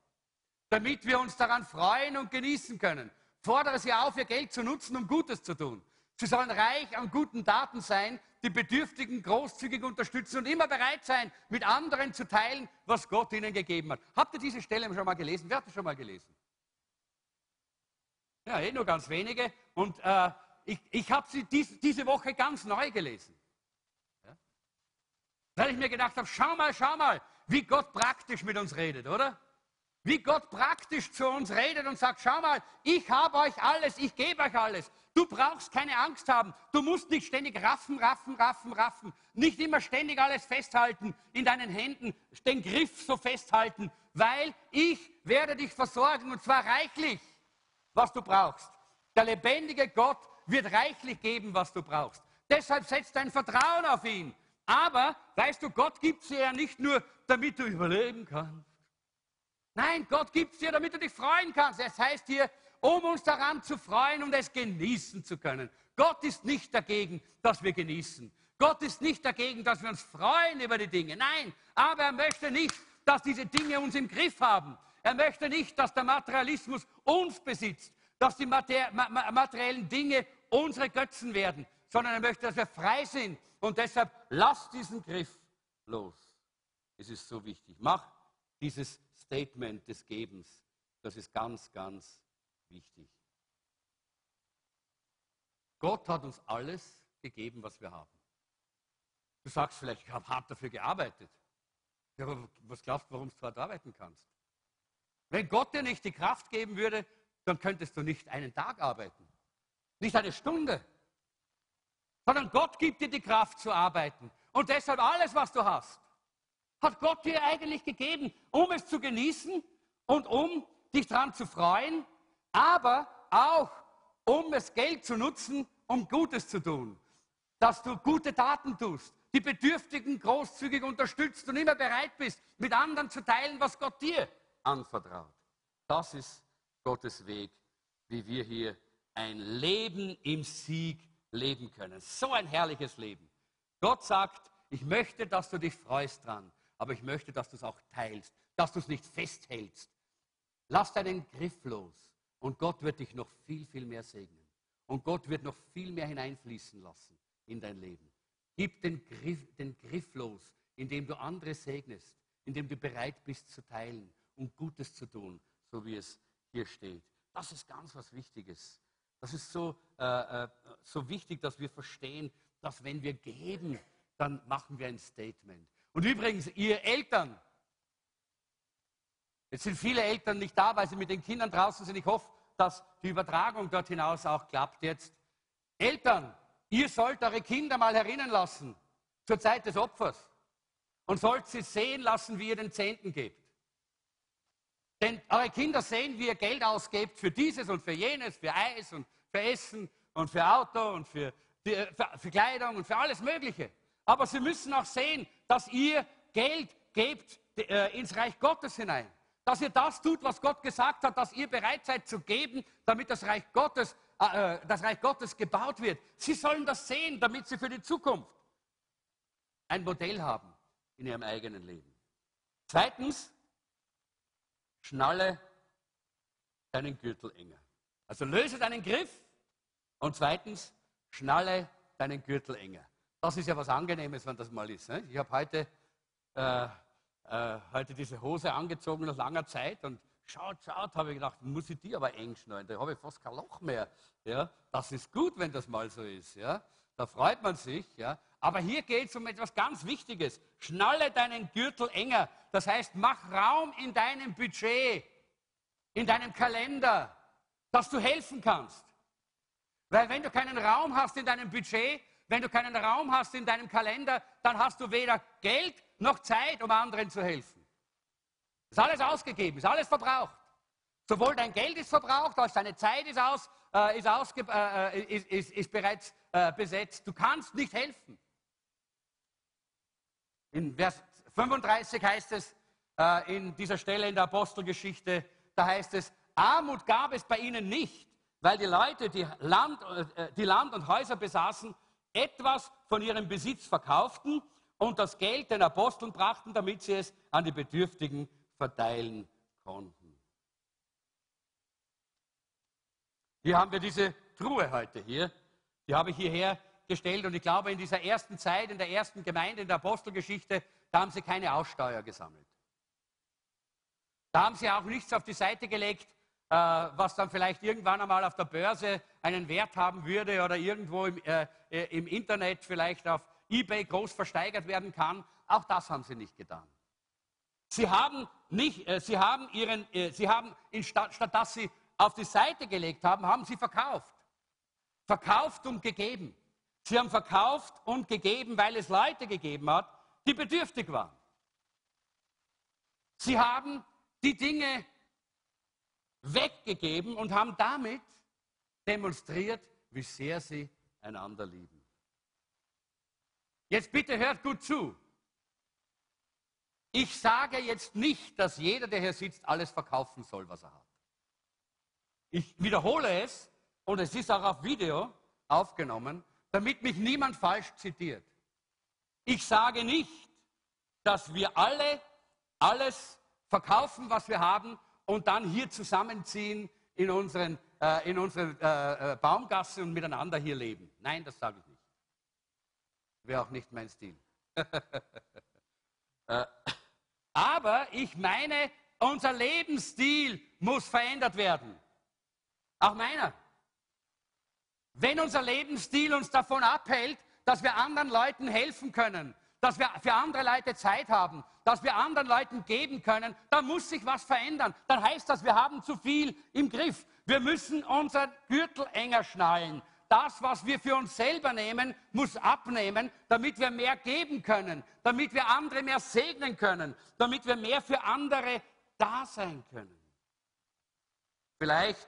damit wir uns daran freuen und genießen können. Fordere sie auf, ihr Geld zu nutzen, um Gutes zu tun. Sie sollen reich an guten Daten sein, die Bedürftigen großzügig unterstützen und immer bereit sein, mit anderen zu teilen, was Gott ihnen gegeben hat. Habt ihr diese Stelle schon mal gelesen? Wer hat das schon mal gelesen? Ja, eh nur ganz wenige. Und äh, ich, ich habe sie dies, diese Woche ganz neu gelesen. Ja? Weil ich mir gedacht habe, schau mal, schau mal, wie Gott praktisch mit uns redet, oder? Wie Gott praktisch zu uns redet und sagt, schau mal, ich habe euch alles, ich gebe euch alles. Du brauchst keine Angst haben. Du musst nicht ständig raffen, raffen, raffen, raffen. Nicht immer ständig alles festhalten in deinen Händen, den Griff so festhalten, weil ich werde dich versorgen und zwar reichlich, was du brauchst. Der lebendige Gott wird reichlich geben, was du brauchst. Deshalb setz dein Vertrauen auf ihn. Aber, weißt du, Gott gibt dir ja nicht nur, damit du überleben kannst. Nein, Gott gibt es dir, damit du dich freuen kannst. Es heißt hier, um uns daran zu freuen und es genießen zu können. Gott ist nicht dagegen, dass wir genießen. Gott ist nicht dagegen, dass wir uns freuen über die Dinge. Nein, aber er möchte nicht, dass diese Dinge uns im Griff haben. Er möchte nicht, dass der Materialismus uns besitzt, dass die materiellen Dinge unsere Götzen werden, sondern er möchte, dass wir frei sind. Und deshalb lass diesen Griff los. Es ist so wichtig. Mach dieses Statement des Gebens. Das ist ganz, ganz wichtig. Gott hat uns alles gegeben, was wir haben. Du sagst vielleicht, ich habe hart dafür gearbeitet. Ja, aber was glaubst du, warum du hart arbeiten kannst? Wenn Gott dir nicht die Kraft geben würde, dann könntest du nicht einen Tag arbeiten. Nicht eine Stunde. Sondern Gott gibt dir die Kraft zu arbeiten. Und deshalb alles, was du hast, hat Gott dir eigentlich gegeben, um es zu genießen und um dich daran zu freuen aber auch um das Geld zu nutzen, um Gutes zu tun. Dass du gute Taten tust, die Bedürftigen großzügig unterstützt und immer bereit bist, mit anderen zu teilen, was Gott dir anvertraut. Das ist Gottes Weg, wie wir hier ein Leben im Sieg leben können. So ein herrliches Leben. Gott sagt, ich möchte, dass du dich freust dran, aber ich möchte, dass du es auch teilst, dass du es nicht festhältst. Lass deinen Griff los und Gott wird dich noch viel, viel mehr segnen. Und Gott wird noch viel mehr hineinfließen lassen in dein Leben. Gib den Griff, den Griff los, indem du andere segnest, indem du bereit bist zu teilen und Gutes zu tun, so wie es hier steht. Das ist ganz was Wichtiges. Das ist so, äh, äh, so wichtig, dass wir verstehen, dass wenn wir geben, dann machen wir ein Statement. Und übrigens, ihr Eltern, jetzt sind viele Eltern nicht da, weil sie mit den Kindern draußen sind. Ich hoffe, dass die Übertragung dort hinaus auch klappt jetzt. Eltern, Ihr sollt eure Kinder mal erinnern lassen zur Zeit des Opfers und sollt sie sehen lassen, wie ihr den Zehnten gebt. Denn eure Kinder sehen, wie ihr Geld ausgebt für dieses und für jenes, für Eis und für Essen und für Auto und für, für, für Kleidung und für alles Mögliche. Aber sie müssen auch sehen, dass ihr Geld gebt äh, ins Reich Gottes hinein. Dass ihr das tut, was Gott gesagt hat, dass ihr bereit seid zu geben, damit das Reich Gottes äh, äh, das Reich Gottes gebaut wird. Sie sollen das sehen, damit sie für die Zukunft ein Modell haben in ihrem eigenen Leben. Zweitens, schnalle deinen Gürtel enger. Also löse deinen Griff und zweitens, schnalle deinen Gürtel enger. Das ist ja was Angenehmes, wenn das mal ist. Ne? Ich habe heute, äh, äh, heute diese Hose angezogen nach langer Zeit und schaut, schaut, habe ich gedacht, muss ich die aber eng schneiden, da habe ich fast kein Loch mehr. Ja, das ist gut, wenn das mal so ist. Ja, da freut man sich. Ja, aber hier geht es um etwas ganz Wichtiges. Schnalle deinen Gürtel enger. Das heißt, mach Raum in deinem Budget, in deinem Kalender, dass du helfen kannst. Weil wenn du keinen Raum hast in deinem Budget, wenn du keinen Raum hast in deinem Kalender, dann hast du weder Geld noch Zeit, um anderen zu helfen. Ist alles ausgegeben, ist alles verbraucht. Sowohl dein Geld ist verbraucht, als deine Zeit ist, aus, äh, ist, ausge, äh, ist, ist, ist bereits äh, besetzt. Du kannst nicht helfen. In Vers 35 heißt es, äh, in dieser Stelle in der Apostelgeschichte, da heißt es, Armut gab es bei ihnen nicht, weil die Leute, die Land, äh, die Land und Häuser besaßen, etwas von ihrem Besitz verkauften und das Geld den Aposteln brachten, damit sie es an die Bedürftigen verteilen konnten. Hier haben wir diese Truhe heute hier. Die habe ich hierher gestellt und ich glaube, in dieser ersten Zeit, in der ersten Gemeinde, in der Apostelgeschichte, da haben sie keine Aussteuer gesammelt. Da haben sie auch nichts auf die Seite gelegt, äh, was dann vielleicht irgendwann einmal auf der Börse einen Wert haben würde oder irgendwo im, äh, äh im Internet vielleicht auf eBay groß versteigert werden kann. Auch das haben sie nicht getan. Sie haben, nicht, äh, sie haben, ihren, äh, sie haben statt, statt dass sie auf die Seite gelegt haben, haben sie verkauft. Verkauft und gegeben. Sie haben verkauft und gegeben, weil es Leute gegeben hat, die bedürftig waren. Sie haben die Dinge weggegeben und haben damit demonstriert, wie sehr sie einander lieben. Jetzt bitte hört gut zu. Ich sage jetzt nicht, dass jeder, der hier sitzt, alles verkaufen soll, was er hat. Ich wiederhole es und es ist auch auf Video aufgenommen, damit mich niemand falsch zitiert. Ich sage nicht, dass wir alle alles verkaufen, was wir haben und dann hier zusammenziehen in unseren, äh, in unseren äh, äh Baumgasse und miteinander hier leben. Nein, das sage ich nicht. Wäre auch nicht mein Stil. *laughs* aber ich meine, unser Lebensstil muss verändert werden. Auch meiner. Wenn unser Lebensstil uns davon abhält, dass wir anderen Leuten helfen können, dass wir für andere Leute Zeit haben, dass wir anderen Leuten geben können, dann muss sich was verändern. Dann heißt das, wir haben zu viel im Griff. Wir müssen unser Gürtel enger schnallen das, was wir für uns selber nehmen, muss abnehmen, damit wir mehr geben können, damit wir andere mehr segnen können, damit wir mehr für andere da sein können. Vielleicht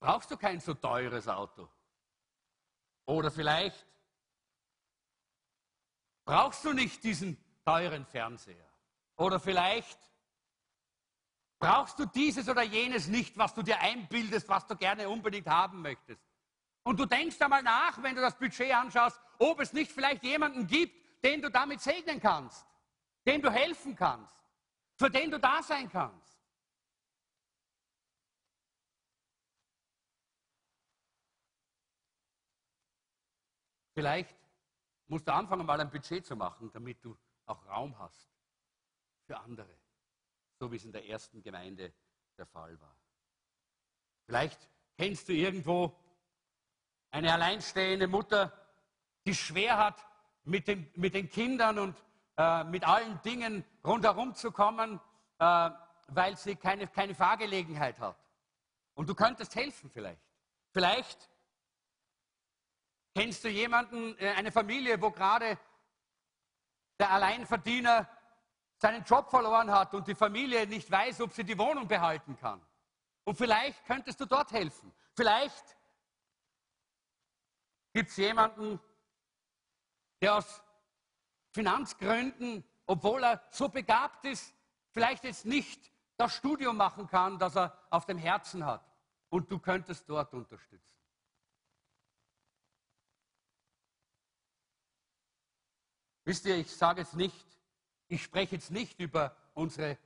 brauchst du kein so teures Auto. Oder vielleicht brauchst du nicht diesen teuren Fernseher. Oder vielleicht brauchst du dieses oder jenes nicht, was du dir einbildest, was du gerne unbedingt haben möchtest. Und du denkst einmal nach, wenn du das Budget anschaust, ob es nicht vielleicht jemanden gibt, den du damit segnen kannst, dem du helfen kannst, für den du da sein kannst. Vielleicht musst du anfangen, mal ein Budget zu machen, damit du auch Raum hast für andere, so wie es in der ersten Gemeinde der Fall war. Vielleicht kennst du irgendwo eine alleinstehende Mutter, die schwer hat, mit den, mit den Kindern und äh, mit allen Dingen rundherum zu kommen, äh, weil sie keine, keine Fahrgelegenheit hat. Und du könntest helfen vielleicht. Vielleicht Kennst du jemanden, äh, eine Familie, wo gerade der Alleinverdiener seinen Job verloren hat und die Familie nicht weiß, ob sie die Wohnung behalten kann? Und vielleicht könntest du dort helfen. Vielleicht gibt es jemanden, der aus Finanzgründen, obwohl er so begabt ist, vielleicht jetzt nicht das Studium machen kann, das er auf dem Herzen hat. Und du könntest dort unterstützen. Wisst ihr, ich sage jetzt nicht, ich spreche jetzt nicht über unsere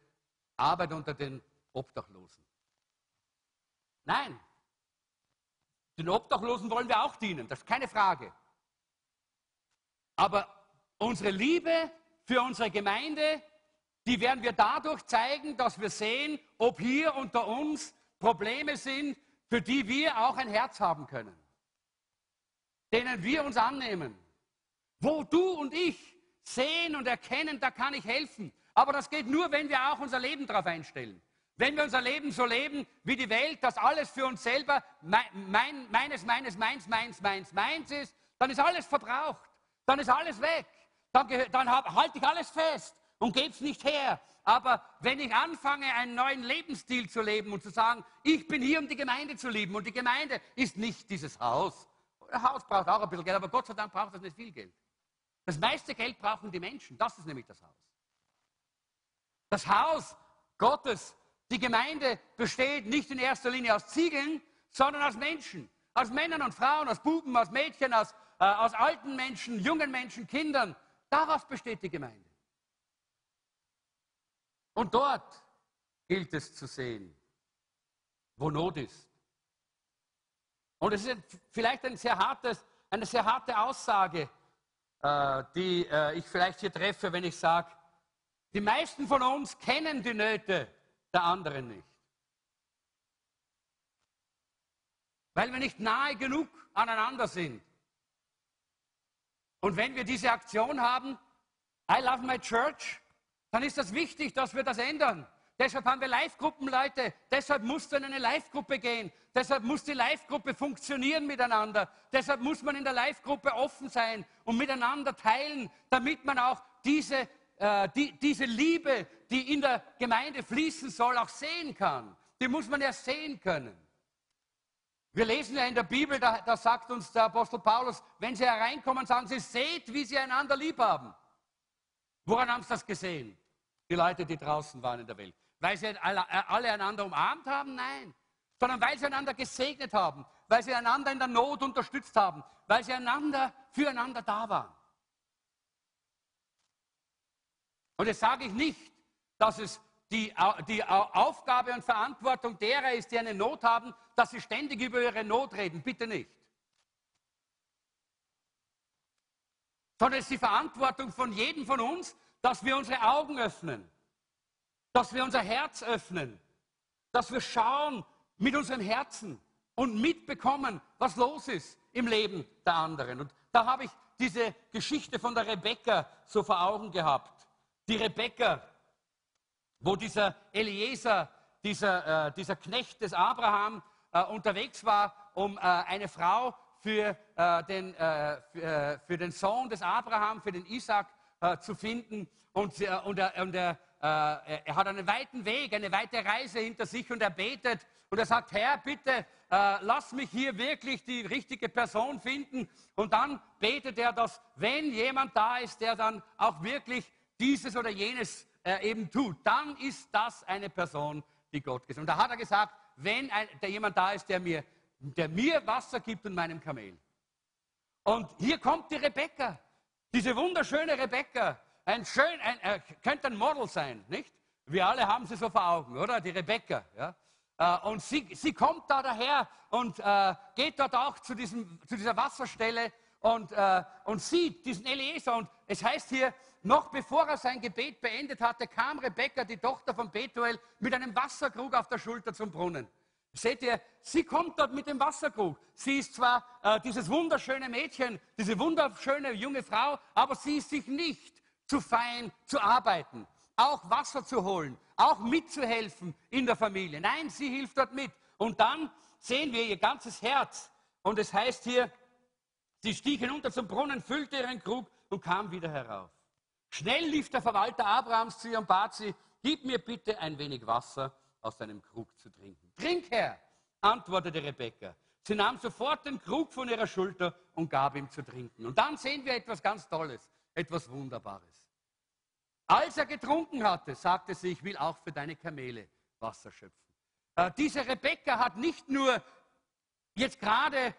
Arbeit unter den Obdachlosen. Nein, den Obdachlosen wollen wir auch dienen, das ist keine Frage. Aber unsere Liebe für unsere Gemeinde, die werden wir dadurch zeigen, dass wir sehen, ob hier unter uns Probleme sind, für die wir auch ein Herz haben können, denen wir uns annehmen, wo du und ich sehen und erkennen, da kann ich helfen. Aber das geht nur, wenn wir auch unser Leben darauf einstellen. Wenn wir unser Leben so leben wie die Welt, dass alles für uns selber mein, meines, meines, meins, meins, meins, meins ist, dann ist alles verbraucht. Dann ist alles weg. Dann, dann halte ich alles fest und gebe es nicht her. Aber wenn ich anfange, einen neuen Lebensstil zu leben und zu sagen, ich bin hier, um die Gemeinde zu lieben und die Gemeinde ist nicht dieses Haus. Das Haus braucht auch ein bisschen Geld, aber Gott sei Dank braucht das nicht viel Geld. Das meiste Geld brauchen die Menschen. Das ist nämlich das Haus. Das Haus Gottes, die Gemeinde besteht nicht in erster Linie aus Ziegeln, sondern aus Menschen. Aus Männern und Frauen, aus Buben, aus Mädchen, aus, äh, aus alten Menschen, jungen Menschen, Kindern. Daraus besteht die Gemeinde. Und dort gilt es zu sehen, wo Not ist. Und es ist vielleicht ein sehr hartes, eine sehr harte Aussage, die äh, ich vielleicht hier treffe, wenn ich sage, die meisten von uns kennen die Nöte der anderen nicht. Weil wir nicht nahe genug aneinander sind. Und wenn wir diese Aktion haben, I love my church, dann ist das wichtig, dass wir das ändern. Deshalb haben wir Live-Gruppen, Leute. Deshalb muss du in eine Live-Gruppe gehen. Deshalb muss die Live-Gruppe funktionieren miteinander. Deshalb muss man in der Live-Gruppe offen sein und miteinander teilen, damit man auch diese, äh, die, diese Liebe, die in der Gemeinde fließen soll, auch sehen kann. Die muss man ja sehen können. Wir lesen ja in der Bibel, da, da sagt uns der Apostel Paulus, wenn sie hereinkommen, sagen sie, seht, wie sie einander lieb haben. Woran haben sie das gesehen? Die Leute, die draußen waren in der Welt. Weil sie alle, alle einander umarmt haben? Nein. Sondern weil sie einander gesegnet haben, weil sie einander in der Not unterstützt haben, weil sie einander füreinander da waren. Und jetzt sage ich nicht, dass es die, die Aufgabe und Verantwortung derer ist, die eine Not haben, dass sie ständig über ihre Not reden. Bitte nicht. Sondern es ist die Verantwortung von jedem von uns, dass wir unsere Augen öffnen dass wir unser Herz öffnen, dass wir schauen mit unserem Herzen und mitbekommen, was los ist im Leben der anderen. Und da habe ich diese Geschichte von der Rebecca so vor Augen gehabt. Die Rebecca, wo dieser Eliezer, dieser, äh, dieser Knecht des Abraham, äh, unterwegs war, um äh, eine Frau für, äh, den, äh, für, äh, für, den Sohn des Abraham, für den Isaac zu finden. Und, und, und er er, er hat einen weiten Weg, eine weite Reise hinter sich und er betet und er sagt, Herr, bitte äh, lass mich hier wirklich die richtige Person finden. Und dann betet er, dass wenn jemand da ist, der dann auch wirklich dieses oder jenes äh, eben tut, dann ist das eine Person, die Gott ist. Und da hat er gesagt, wenn ein, der jemand da ist, der mir, der mir Wasser gibt und meinem Kamel. Und hier kommt die Rebecca, diese wunderschöne Rebecca. Ein schön, ein, äh, könnte ein Model sein, nicht? Wir alle haben sie so vor Augen, oder? Die Rebecca. Ja? Äh, und sie, sie kommt da daher und äh, geht dort auch zu, diesem, zu dieser Wasserstelle und, äh, und sieht diesen Eliezer. Und es heißt hier, noch bevor er sein Gebet beendet hatte, kam Rebekka, die Tochter von Betuel, mit einem Wasserkrug auf der Schulter zum Brunnen. Seht ihr, sie kommt dort mit dem Wasserkrug. Sie ist zwar äh, dieses wunderschöne Mädchen, diese wunderschöne junge Frau, aber sie ist sich nicht zu fein zu arbeiten, auch Wasser zu holen, auch mitzuhelfen in der Familie. Nein, sie hilft dort mit. Und dann sehen wir ihr ganzes Herz. Und es heißt hier, sie stieg hinunter zum Brunnen, füllte ihren Krug und kam wieder herauf. Schnell lief der Verwalter Abrahams zu ihr und bat sie, gib mir bitte ein wenig Wasser aus deinem Krug zu trinken. Trink, Herr, antwortete Rebekka. Sie nahm sofort den Krug von ihrer Schulter und gab ihm zu trinken. Und dann sehen wir etwas ganz Tolles, etwas Wunderbares. Als er getrunken hatte, sagte sie, ich will auch für deine Kamele Wasser schöpfen. Äh, diese Rebekka hat nicht nur jetzt gerade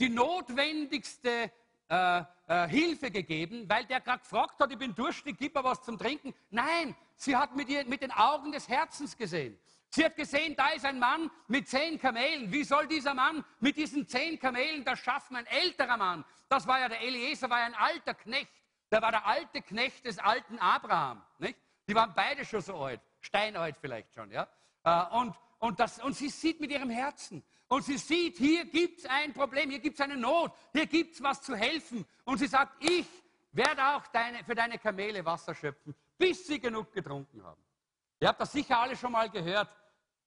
die notwendigste äh, äh, Hilfe gegeben, weil der gerade gefragt hat, ich bin durstig, gib mir was zum Trinken. Nein, sie hat mit, ihr, mit den Augen des Herzens gesehen. Sie hat gesehen, da ist ein Mann mit zehn Kamelen. Wie soll dieser Mann mit diesen zehn Kamelen das schaffen? Ein älterer Mann. Das war ja der Eliezer, war ja ein alter Knecht. Der war der alte Knecht des alten Abraham. Nicht? Die waren beide schon so alt, steinalt vielleicht schon. Ja? Äh, und, und, das, und sie sieht mit ihrem Herzen. Und sie sieht, hier gibt es ein Problem, hier gibt es eine Not, hier gibt es was zu helfen. Und sie sagt, ich werde auch deine, für deine Kamele Wasser schöpfen, bis sie genug getrunken haben. Ihr habt das sicher alle schon mal gehört.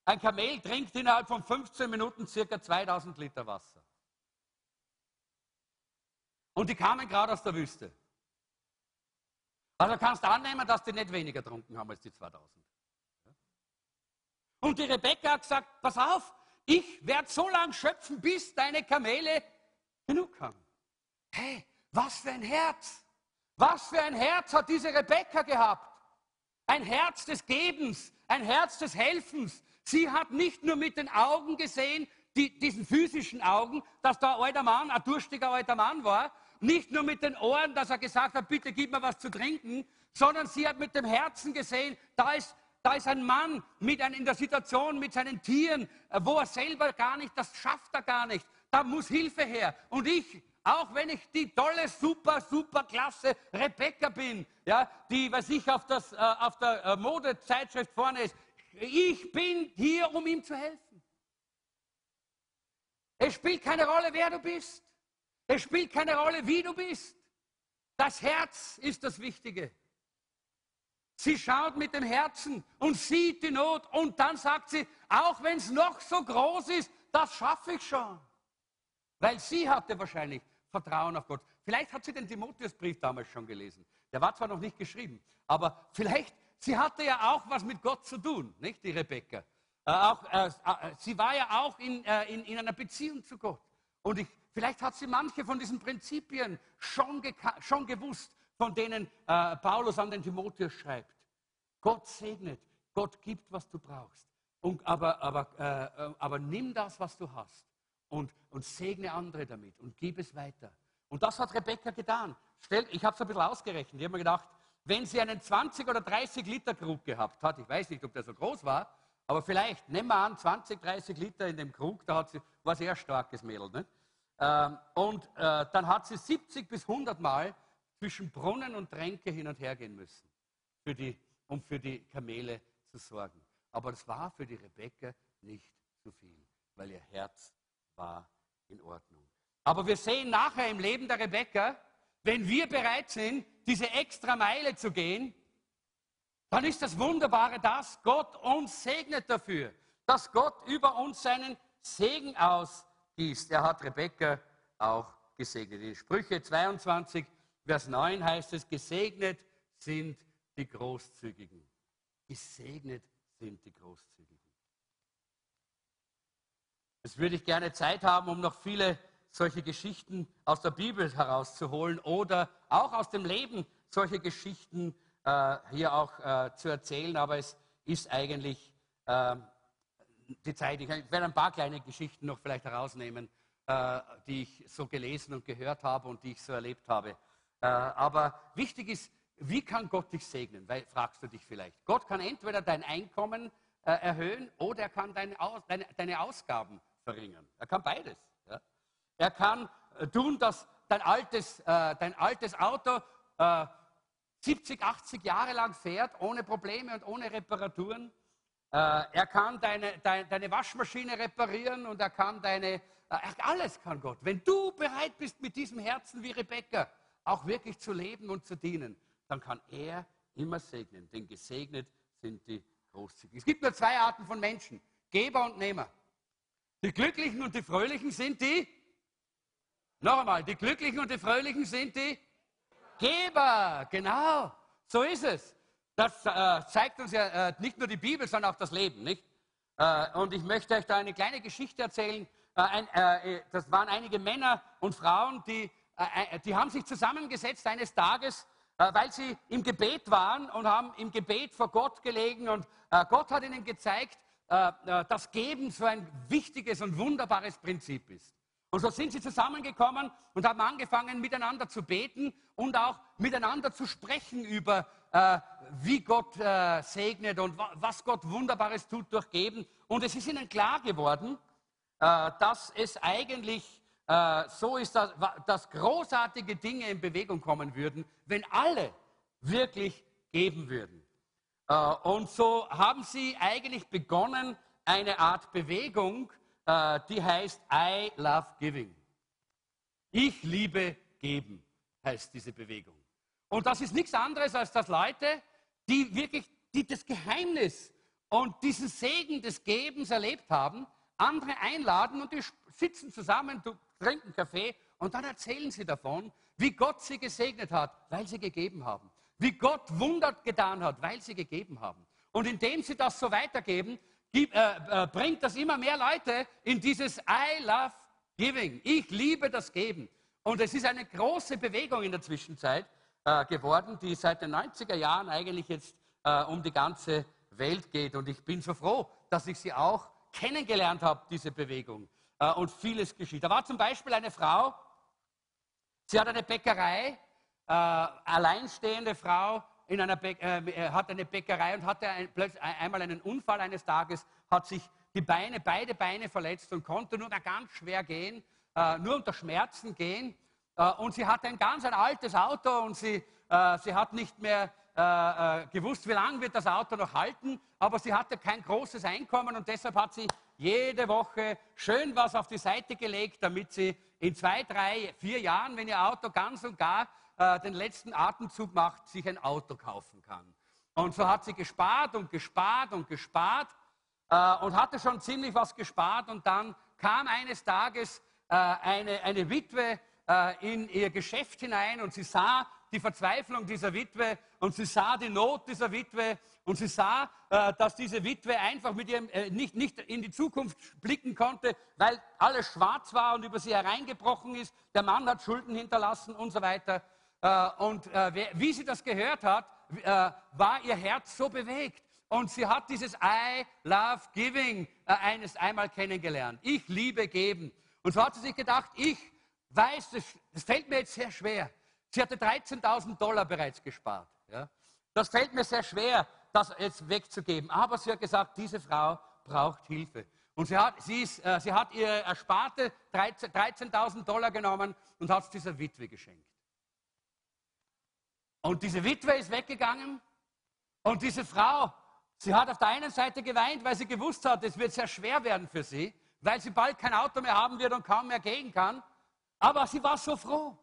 Ein Kamel trinkt innerhalb von 15 Minuten circa 2000 Liter Wasser. Und die kamen gerade aus der Wüste. Also kannst du annehmen, dass die nicht weniger getrunken haben als die 2000. Und die Rebecca hat gesagt, pass auf, ich werde so lange schöpfen, bis deine Kamele genug haben. Hey, was für ein Herz! Was für ein Herz hat diese Rebecca gehabt? Ein Herz des Gebens, ein Herz des Helfens. Sie hat nicht nur mit den Augen gesehen, die, diesen physischen Augen, dass da ein alter Mann, ein durstiger alter Mann war, nicht nur mit den Ohren, dass er gesagt hat, bitte gib mir was zu trinken, sondern sie hat mit dem Herzen gesehen, da ist, da ist ein Mann mit ein, in der Situation mit seinen Tieren, äh, wo er selber gar nicht, das schafft er gar nicht. Da muss Hilfe her. Und ich, auch wenn ich die tolle, super, super klasse Rebecca bin, ja, die, was ich auf, das, äh, auf der äh, Modezeitschrift vorne ist, ich bin hier, um ihm zu helfen. Es spielt keine Rolle, wer du bist. Es spielt keine Rolle, wie du bist. Das Herz ist das Wichtige. Sie schaut mit dem Herzen und sieht die Not und dann sagt sie, auch wenn es noch so groß ist, das schaffe ich schon. Weil sie hatte wahrscheinlich Vertrauen auf Gott. Vielleicht hat sie den Timotheusbrief damals schon gelesen. Der war zwar noch nicht geschrieben, aber vielleicht, sie hatte ja auch was mit Gott zu tun, nicht die Rebecca. Äh, auch, äh, äh, sie war ja auch in, äh, in, in einer Beziehung zu Gott. Und ich Vielleicht hat sie manche von diesen Prinzipien schon, schon gewusst, von denen äh, Paulus an den Timotheus schreibt. Gott segnet, Gott gibt, was du brauchst. Und, aber, aber, äh, äh aber nimm das, was du hast und, und segne andere damit und gib es weiter. Und das hat Rebecca getan. Ich habe es ein bisschen ausgerechnet. Ich habe mir gedacht, wenn sie einen 20 oder 30 Liter Krug gehabt hat, ich weiß nicht, ob der so groß war, aber vielleicht, nehmen wir an, 20, 30 Liter in dem Krug, da hat sie, war sehr starkes Mädel. Nicht? Ähm, und äh, dann hat sie 70 bis 100 Mal zwischen Brunnen und Tränke hin und her gehen müssen, für die, um für die Kamele zu sorgen. Aber das war für die Rebecca nicht zu viel, weil ihr Herz war in Ordnung. Aber wir sehen nachher im Leben der Rebecca, wenn wir bereit sind, diese extra Meile zu gehen, dann ist das Wunderbare, dass Gott uns segnet dafür, dass Gott über uns seinen Segen aus gießt. Er hat Rebekka auch gesegnet. In Sprüche 22, Vers 9 heißt es, gesegnet sind die Großzügigen. Gesegnet sind die Großzügigen. Jetzt würde ich gerne Zeit haben, um noch viele solche Geschichten aus der Bibel herauszuholen oder auch aus dem Leben solche Geschichten äh, hier auch äh, zu erzählen. Aber es ist eigentlich äh, die Zeit. Ich werde ein paar kleine Geschichten noch vielleicht herausnehmen, äh, die ich so gelesen und gehört habe und die ich so erlebt habe. Äh, aber wichtig ist, wie kann Gott dich segnen? Weil, fragst du dich vielleicht. Gott kann entweder dein Einkommen äh, erhöhen oder er kann deine, deine, Ausgaben verringern. Er kann beides. Ja? Er kann tun, dass dein altes, dein altes Auto äh, 70, 80 Jahre lang fährt, ohne Probleme und ohne Reparaturen. Äh, er kann deine, deine, deine, Waschmaschine reparieren und er kann deine, äh, alles kann Gott. Wenn du bereit bist, mit diesem Herzen wie Rebecca auch wirklich zu leben und zu dienen, dann kann er immer segnen. Denn gesegnet sind die Großzügigen. Es gibt nur zwei Arten von Menschen, Geber und Nehmer. Die Glücklichen und die Fröhlichen sind die, noch einmal, die Glücklichen und die Fröhlichen sind die Geber. Genau, so ist es. Das äh, zeigt uns ja äh, nicht nur die Bibel, sondern auch das Leben, nicht? Äh, und ich möchte euch da eine kleine Geschichte erzählen. Äh, ein, äh, das waren einige Männer und Frauen, die, äh, die haben sich zusammengesetzt eines Tages, weil sie im Gebet waren und haben im Gebet vor Gott gelegen und Gott hat ihnen gezeigt, äh, äh, das Geben so ein wichtiges und wunderbares Prinzip ist. Und so sind sie zusammengekommen und haben angefangen, miteinander zu beten und auch miteinander zu sprechen über, äh, wie Gott äh, segnet und wa was Gott Wunderbares tut durch Geben. Und es ist ihnen klar geworden, äh, dass es eigentlich äh, so ist, dass, dass großartige Dinge in Bewegung kommen würden, wenn alle wirklich geben würden. Äh, und so haben sie eigentlich begonnen, eine Art Bewegung, äh, die heißt I Love Giving. Ich liebe geben, heißt diese Bewegung. Und das ist nichts anderes, als dass Leute, die wirklich die das Geheimnis und diesen Segen des Gebens erlebt haben, andere einladen und die sitzen zusammen, trinken Kaffee und dann erzählen sie davon, wie Gott sie gesegnet hat, weil sie gegeben haben wie Gott Wunder getan hat, weil sie gegeben haben. Und indem sie das so weitergeben, gibt, äh, äh, bringt das immer mehr Leute in dieses I love giving. Ich liebe das Geben. Und es ist eine große Bewegung in der Zwischenzeit äh, geworden, die seit den 90er Jahren eigentlich jetzt äh, um die ganze Welt geht. Und ich bin so froh, dass ich sie auch kennengelernt habe, diese Bewegung. Äh, und vieles geschieht. Da war zum Beispiel eine Frau, sie hat eine Bäckerei äh, alleinstehende Frau in einer äh, äh, hat eine Bäckerei und hatte ein, plötzlich einmal einen Unfall eines Tages, hat sich die Beine, beide Beine verletzt und konnte nur mehr ganz schwer gehen, nur unter Schmerzen gehen. Äh, und sie hatte ein ganz ein altes Auto und sie, äh, sie hat nicht mehr gewusst, wie lange wird das Auto noch halten, aber sie hatte kein großes Einkommen und deshalb hat sie jede Woche schön was auf die Seite gelegt, damit sie in zwei, drei, vier Jahren, wenn ihr Auto ganz und gar äh, den letzten Atemzug macht, sich ein Auto kaufen kann. Und so hat sie gespart und gespart und gespart äh, und hatte schon ziemlich was gespart. Und dann kam eines Tages äh, eine, eine Witwe äh, in ihr Geschäft hinein und sie sah die Verzweiflung dieser Witwe und sie sah die Not dieser Witwe und sie sah, äh, dass diese Witwe einfach mit ihrem äh, nicht, nicht in die Zukunft blicken konnte, weil alles schwarz war und über sie hereingebrochen ist. Der Mann hat Schulden hinterlassen und so weiter. Äh, und äh, wie sie das gehört hat, äh, war ihr Herz so bewegt. Und sie hat dieses I love giving eines einmal kennengelernt. Ich liebe geben. Und so hat sie sich gedacht, ich weiß, das, das fällt mir jetzt sehr schwer. Sie hatte 13.000 Dollar bereits gespart. Ja? Das fällt mir sehr schwer, das jetzt wegzugeben. Aber sie hat gesagt, diese Frau braucht Hilfe. Und sie hat, sie, ist, äh, sie hat ihr ersparte 13.000 13 Dollar genommen und hat es dieser Witwe geschenkt. Und diese Witwe ist weggegangen und diese Frau, sie hat auf der einen Seite geweint, weil sie gewusst hat, es wird sehr schwer werden für sie, weil sie bald kein Auto mehr haben wird und kaum mehr gehen kann. Aber sie war so froh.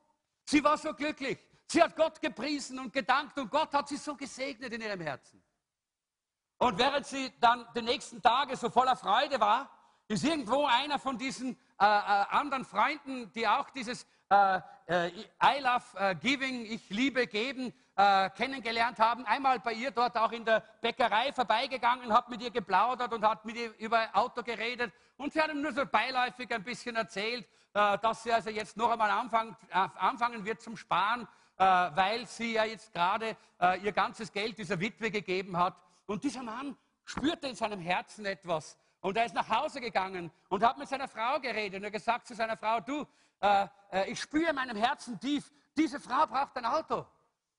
Sie war so glücklich. Sie hat Gott gepriesen und gedankt und Gott hat sie so gesegnet in ihrem Herzen. Und während sie dann die nächsten Tage so voller Freude war, Ist irgendwo einer von diesen äh, äh, anderen Freunden, die auch dieses äh, äh, I love äh, giving, ich liebe geben, äh, kennengelernt haben, einmal bei ihr dort auch in der Bäckerei vorbeigegangen, hat mit ihr geplaudert und hat mit ihr über Auto geredet und sie hat ihm nur so beiläufig ein bisschen erzählt, dass sie also jetzt noch einmal anfangen, anfangen wird zum Sparen, weil sie ja jetzt gerade ihr ganzes Geld dieser Witwe gegeben hat. Und dieser Mann spürte in seinem Herzen etwas. Und er ist nach Hause gegangen und hat mit seiner Frau geredet und er gesagt zu seiner Frau, du, äh, äh, ich spüre in meinem Herzen tief, diese Frau braucht ein Auto.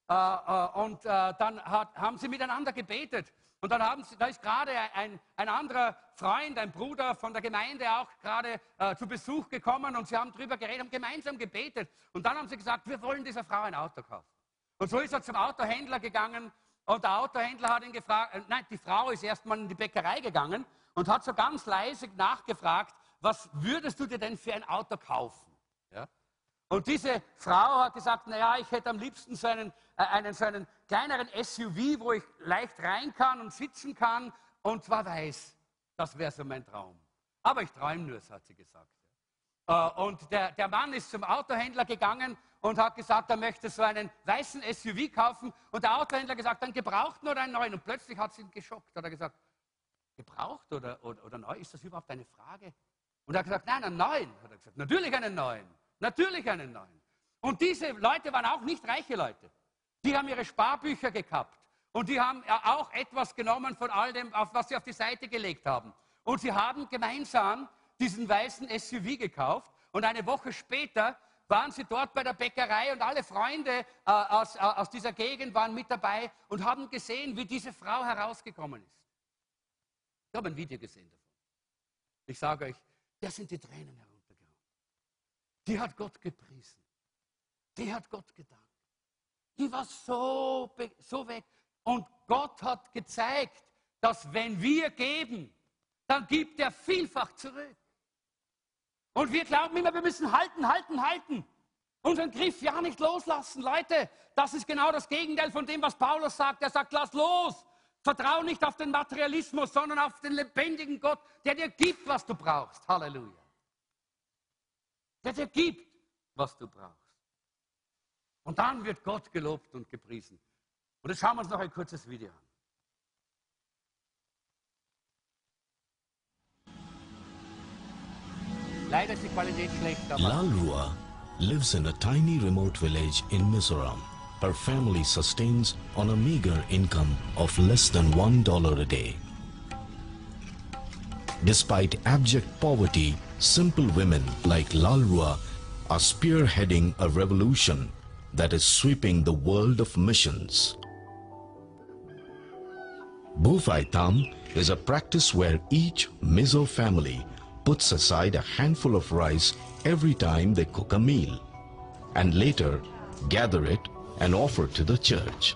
Äh, äh und äh, dann haben sie miteinander gebetet. Und dann haben sie, da ist gerade ein, ein anderer Freund, ein Bruder von der Gemeinde auch gerade äh, zu Besuch gekommen und sie haben darüber geredet, haben gemeinsam gebetet. Und dann haben sie gesagt, wir wollen dieser Frau ein Auto kaufen. Und so ist er zum Autohändler gegangen und der Autohändler hat ihn gefragt, äh, nein, die Frau ist erstmal in die Bäckerei gegangen und hat so ganz leise nachgefragt, was würdest du dir denn für ein Auto kaufen? Ja? Und diese Frau hat gesagt, naja, ich hätte am liebsten so einen, einen, so einen kleineren SUV, wo ich leicht rein kann und sitzen kann und zwar weiß. Das wäre so mein Traum. Aber ich träume nur, hat sie gesagt. Äh, und der, der Mann ist zum Autohändler gegangen und hat gesagt, er möchte so einen weißen SUV kaufen. Und der Autohändler hat gesagt, einen gebrauchten oder einen neuen. Und plötzlich hat sie ihn geschockt. Hat er gesagt, gebraucht oder, oder, oder neu? Ist das überhaupt eine Frage? Und er hat gesagt, nein, einen neuen. Hat er gesagt, natürlich einen neuen. Natürlich einen neuen. Und diese Leute waren auch nicht reiche Leute. Die haben ihre Sparbücher gekappt. Und die haben auch etwas genommen von all dem, was sie auf die Seite gelegt haben. Und sie haben gemeinsam diesen weißen SUV gekauft. Und eine Woche später waren sie dort bei der Bäckerei und alle Freunde äh, aus, äh, aus dieser Gegend waren mit dabei und haben gesehen, wie diese Frau herausgekommen ist. Ich habe ein Video gesehen davon. Ich sage euch, da sind die Tränen heruntergehauen. Die hat Gott gepriesen. Die hat Gott gedankt. Die war so, so weg. Und Gott hat gezeigt, dass wenn wir geben, dann gibt er vielfach zurück. Und wir glauben immer, wir müssen halten, halten, halten. Unseren Griff ja nicht loslassen. Leute, das ist genau das Gegenteil von dem, was Paulus sagt. Er sagt, lass los. Vertrau nicht auf den Materialismus, sondern auf den lebendigen Gott, der dir gibt, was du brauchst. Halleluja. Der dir gibt, was du brauchst. Und dann wird Gott gelobt und gepriesen. Und jetzt schauen wir uns noch ein kurzes Video an. Lalrua lives in a tiny remote village in Mizoram. Her family sustains on a meager income of less than $1 a day. Despite abject poverty, simple women like Lalrua are spearheading a revolution that is sweeping the world of missions. Bufai Tam is a practice where each Mizo family puts aside a handful of rice every time they cook a meal and later gather it and offer to the church.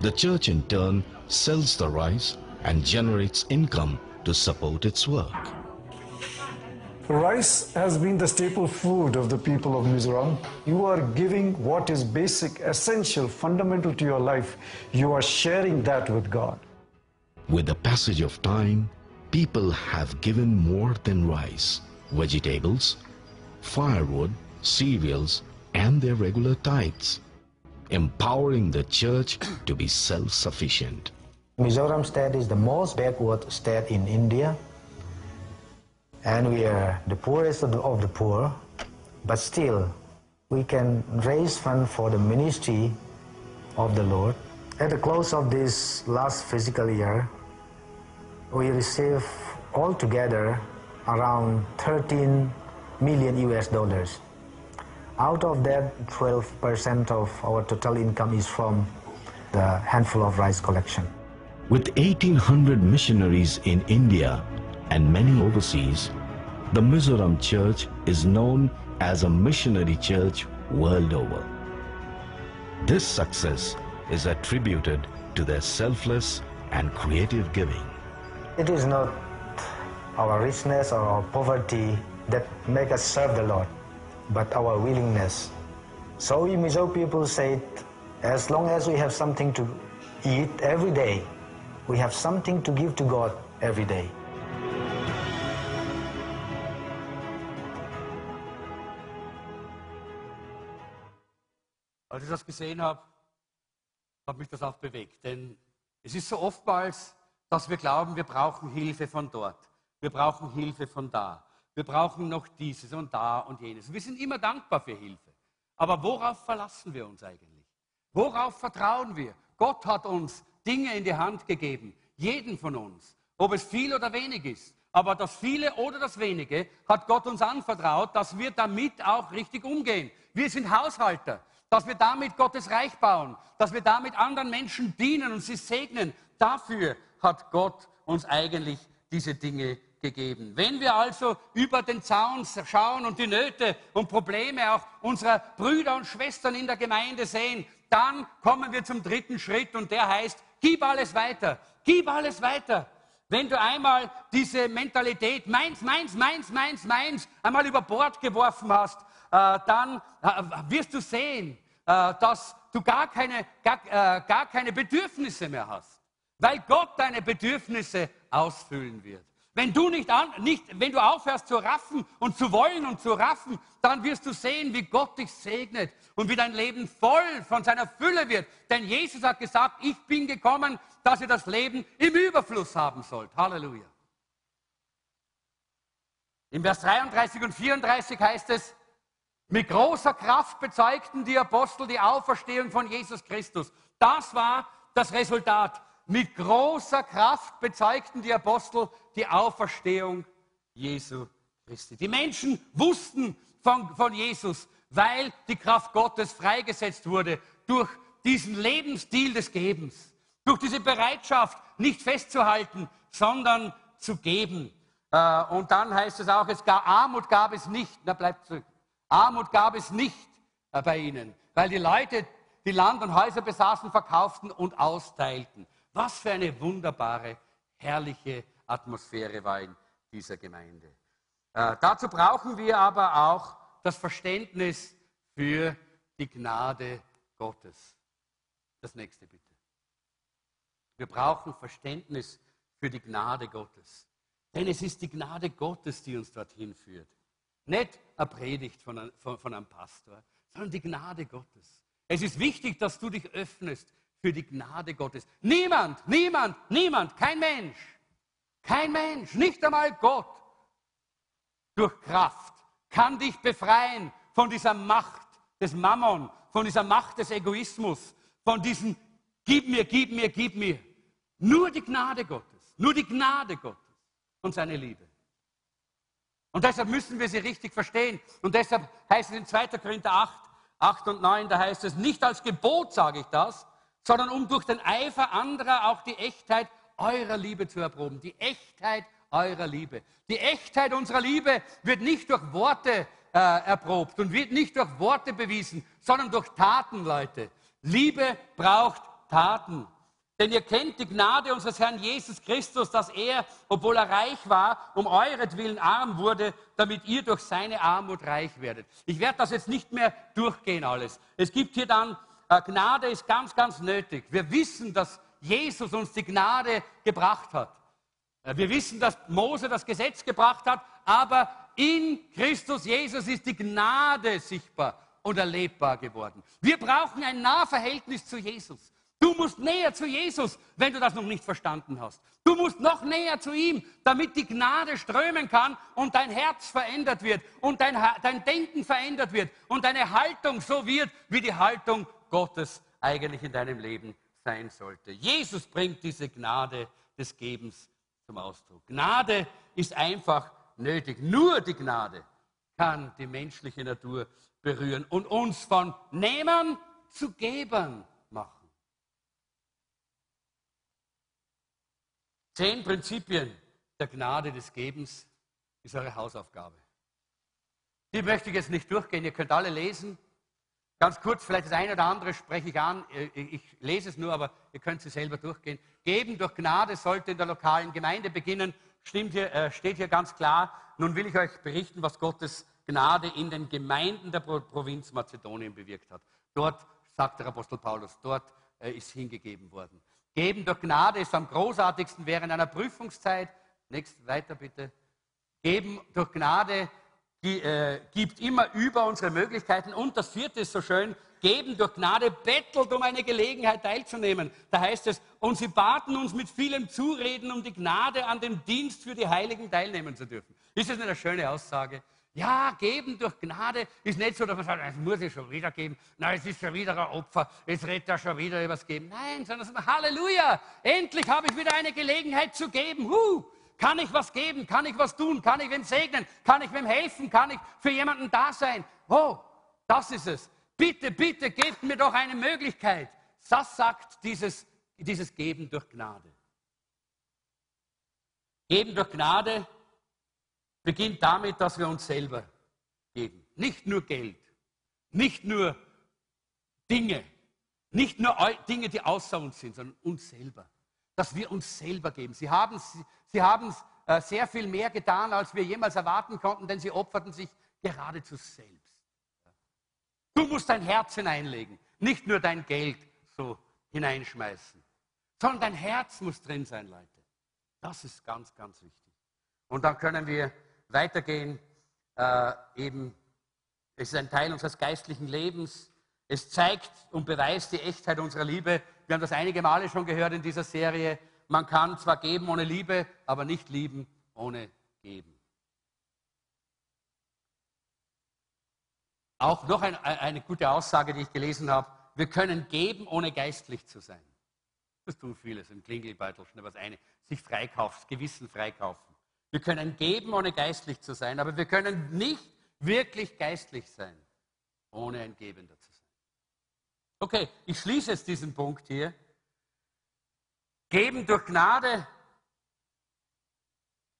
The church in turn sells the rice and generates income to support its work. Rice has been the staple food of the people of Mizoram. You are giving what is basic, essential, fundamental to your life. You are sharing that with God. With the passage of time, people have given more than rice, vegetables, firewood, cereals, and their regular tithes, empowering the church to be self-sufficient. Mizoram state is the most backward state in India, and we are the poorest of the, of the poor, but still we can raise funds for the ministry of the Lord. At the close of this last fiscal year, we received altogether around 13 million US dollars. Out of that, 12% of our total income is from the handful of rice collection. With 1,800 missionaries in India and many overseas, the Mizoram Church is known as a missionary church world over. This success is attributed to their selfless and creative giving. It is not our richness or our poverty that make us serve the Lord but our willingness. So we Mizo people said, as long as we have something to eat every day, we have something to give to God, every day. Als ich das gesehen habe, hat mich das auch bewegt. Denn es ist so oftmals, dass wir glauben, wir brauchen Hilfe von dort. Wir brauchen Hilfe von da. Wir brauchen noch dieses und da und jenes. Wir sind immer dankbar für Hilfe. Aber worauf verlassen wir uns eigentlich? Worauf vertrauen wir? Gott hat uns Dinge in die Hand gegeben, jeden von uns, ob es viel oder wenig ist. Aber das viele oder das wenige hat Gott uns anvertraut, dass wir damit auch richtig umgehen. Wir sind Haushalter, dass wir damit Gottes Reich bauen, dass wir damit anderen Menschen dienen und sie segnen. Dafür hat Gott uns eigentlich diese Dinge gegeben. Wenn wir also über den Zaun schauen und die Nöte und Probleme auch unserer Brüder und Schwestern in der Gemeinde sehen, dann kommen wir zum dritten Schritt und der heißt, gib alles weiter, gib alles weiter. Wenn du einmal diese Mentalität meins, meins, meins, meins, meins einmal über Bord geworfen hast, dann äh, wirst du sehen, äh, dass du gar keine, gar, äh, gar keine Bedürfnisse mehr hast, weil Gott deine Bedürfnisse ausfüllen wird. Wenn du, nicht an, nicht, wenn du aufhörst zu raffen und zu wollen und zu raffen, dann wirst du sehen, wie Gott dich segnet und wie dein Leben voll von seiner Fülle wird. Denn Jesus hat gesagt, ich bin gekommen, dass ihr das Leben im Überfluss haben sollt. Halleluja. Im Vers 33 und 34 heißt es, mit großer Kraft bezeugten die Apostel die Auferstehung von Jesus Christus. Das war das Resultat. Mit großer Kraft bezeugten die Apostel die Auferstehung Jesu Christi. Die Menschen wussten von, von Jesus, weil die Kraft Gottes freigesetzt wurde durch diesen Lebensstil des Gebens, durch diese Bereitschaft, nicht festzuhalten, sondern zu geben. Äh, und dann heißt es auch, es gab, Armut gab es nicht. Na, bleibt zurück. Armut gab es nicht äh, bei ihnen, weil die Leute, die Land und Häuser besaßen, verkauften und austeilten. Was für eine wunderbare, herrliche Atmosphäre war in dieser Gemeinde. Äh, dazu brauchen wir aber auch das Verständnis für die Gnade Gottes. Das nächste bitte. Wir brauchen Verständnis für die Gnade Gottes. Denn es ist die Gnade Gottes, die uns dorthin führt. Nicht eine Predigt von einem, von, einem Pastor, sondern die Gnade Gottes. Es ist wichtig, dass du dich öffnest für die Gnade Gottes. Niemand, niemand, niemand, kein Mensch, kein Mensch, nicht einmal Gott durch Kraft kann dich befreien von dieser Macht des Mammon, von dieser Macht des Egoismus, von diesem Gib mir, gib mir, gib mir. Nur die Gnade Gottes, nur die Gnade Gottes und seine Liebe. Und deshalb müssen wir sie richtig verstehen. Und deshalb heißt es in 2. Korinther 8, 8 und 9, da heißt es, nicht als Gebot sage ich das, sondern um durch den Eifer anderer auch die Echtheit eurer Liebe zu erproben. Die Echtheit eurer Liebe. Die Echtheit unserer Liebe wird nicht durch Worte äh, erprobt und wird nicht durch Worte bewiesen, sondern durch Taten, Leute. Liebe braucht Taten. Denn ihr kennt die Gnade unseres Herrn Jesus Christus, dass er, obwohl er reich war, um euretwillen arm wurde, damit ihr durch seine Armut reich werdet. Ich werde das jetzt nicht mehr durchgehen alles. Es gibt hier dann äh, Gnade ist ganz, ganz nötig. Wir wissen, dass Jesus uns die Gnade gebracht hat. Äh, wir wissen, dass Mose das Gesetz gebracht hat, aber in Christus Jesus ist die Gnade sichtbar und erlebbar geworden. Wir brauchen ein Nahverhältnis zu Jesus. Du musst näher zu Jesus, wenn du das noch nicht verstanden hast. Du musst noch näher zu ihm, damit die Gnade strömen kann und dein Herz verändert wird und dein, dein Denken verändert wird und deine Haltung so wird wie die Haltung Gottes eigentlich in deinem Leben sein sollte. Jesus bringt diese Gnade des Gebens zum Ausdruck. Gnade ist einfach nötig. Nur die Gnade kann die menschliche Natur berühren und uns von Nehmern zu Gebern machen. Zehn Prinzipien der Gnade des Gebens ist eure Hausaufgabe. Die möchte ich jetzt nicht durchgehen, ihr könnt alle lesen. Ganz kurz, vielleicht das eine oder andere spreche ich an. Äh, ich lese es nur, aber ihr könnt sie selber durchgehen. Geben durch Gnade sollte in der lokalen Gemeinde beginnen. Stimmt hier, äh, steht hier ganz klar. Nun will ich euch berichten, was Gottes Gnade in den Gemeinden der Provinz Mazedonien bewirkt hat. Dort, sagt der Apostel Paulus, dort äh, ist hingegeben worden. Geben durch Gnade ist am großartigsten während einer Prüfungszeit. Nächst weiter bitte. Geben durch Gnade äh, gibt immer über unsere Möglichkeiten. Und das vierte ist so schön, geben durch Gnade bettelt, um eine Gelegenheit teilzunehmen. Da heißt es, und sie baten uns mit vielem Zureden, um die Gnade an dem Dienst für die Heiligen teilnehmen zu dürfen. Ist das nicht eine schöne Aussage? Ja, geben durch Gnade ist nicht so, dass man sagt, es muss ich schon wieder geben. Nein, es ist schon wieder ein Opfer. Jetzt redet er schon wieder über das Geben. Nein, sondern Halleluja, endlich habe ich wieder eine Gelegenheit zu geben. Huh, kann ich was geben? Kann ich was tun? Kann ich wem segnen? Kann ich wem helfen? Kann ich für jemanden da sein? Oh, das ist es. Bitte, bitte, gebt mir doch eine Möglichkeit. Das sagt dieses, dieses Geben durch Gnade. Geben durch Gnade beginnt damit, dass wir uns selber geben. Nicht nur Geld, nicht nur Dinge, nicht nur Dinge, die außer uns sind, sondern uns selber. Dass wir uns selber geben. Sie haben, sie haben äh, sehr viel mehr getan, als wir jemals erwarten konnten, denn sie opferten sich geradezu selbst. Du musst dein Herz hineinlegen, nicht nur dein Geld so hineinschmeißen, sondern dein Herz muss drin sein, Leute. Das ist ganz, ganz wichtig. Und dann können wir weitergehen. Äh, eben, es ist ein Teil unseres geistlichen Lebens. Es zeigt und beweist die Echtheit unserer Liebe. Wir haben das einige Male schon gehört in dieser Serie. Man kann zwar geben ohne Liebe, aber nicht lieben ohne geben. Auch noch ein, eine gute Aussage, die ich gelesen habe. Wir können geben, ohne geistlich zu sein. Das tun viele, so ein Klingelbeutel, schnell was eine, sich freikaufen, Gewissen freikaufen. Wir können geben, ohne geistlich zu sein, aber wir können nicht wirklich geistlich sein, ohne ein Gebender zu sein. Okay, ich schließe jetzt diesen Punkt hier. Geben durch Gnade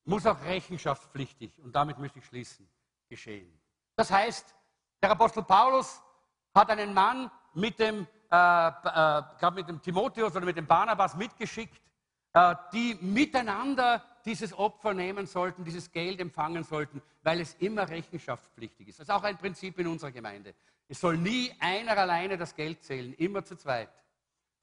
muss auch rechenschaftspflichtig, und damit möchte ich schließen, geschehen. Das heißt, der Apostel Paulus hat einen Mann mit dem, äh, äh, mit dem Timotheus oder mit dem Barnabas mitgeschickt, äh, die miteinander dieses Opfer nehmen sollten, dieses Geld empfangen sollten, weil es immer rechenschaftspflichtig ist. Das ist auch ein Prinzip in unserer Gemeinde. Es soll nie einer alleine das Geld zählen, immer zu zweit.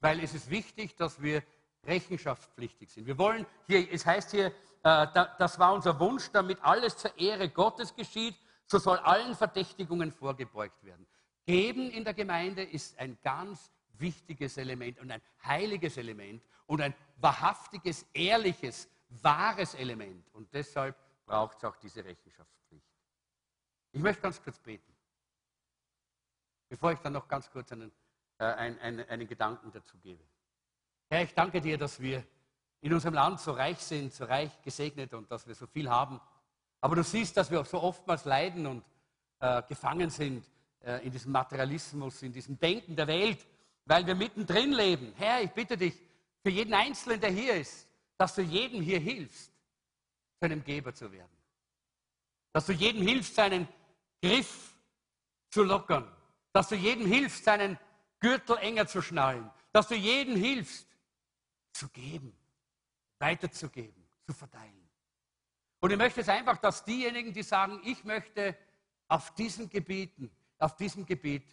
Weil es ist wichtig, dass wir rechenschaftspflichtig sind. Wir wollen hier, es heißt hier, äh, das war unser Wunsch, damit alles zur Ehre Gottes geschieht, so soll allen Verdächtigungen vorgebeugt werden. Geben in der Gemeinde ist ein ganz wichtiges Element und ein heiliges Element und ein wahrhaftiges, ehrliches, wahres Element. Und deshalb braucht es auch diese Rechenschaftspflicht. Ich möchte ganz kurz beten, bevor ich dann noch ganz kurz einen, äh, einen, einen, einen Gedanken dazu gebe. Herr, ich danke dir, dass wir in unserem Land so reich sind, so reich gesegnet und dass wir so viel haben. Aber du siehst, dass wir auch so oftmals leiden und äh, gefangen sind äh, in diesem Materialismus, in diesem Denken der Welt, weil wir mittendrin leben. Herr, ich bitte dich, für jeden Einzelnen, der hier ist, dass du jedem hier hilfst, zu einem Geber zu werden. Dass du jedem hilfst, seinen Griff zu lockern. Dass du jedem hilfst, seinen Gürtel enger zu schnallen. Dass du jedem hilfst, zu geben, weiterzugeben, zu verteilen. Und ich möchte es einfach, dass diejenigen, die sagen, ich möchte auf diesen Gebieten, auf diesem Gebiet,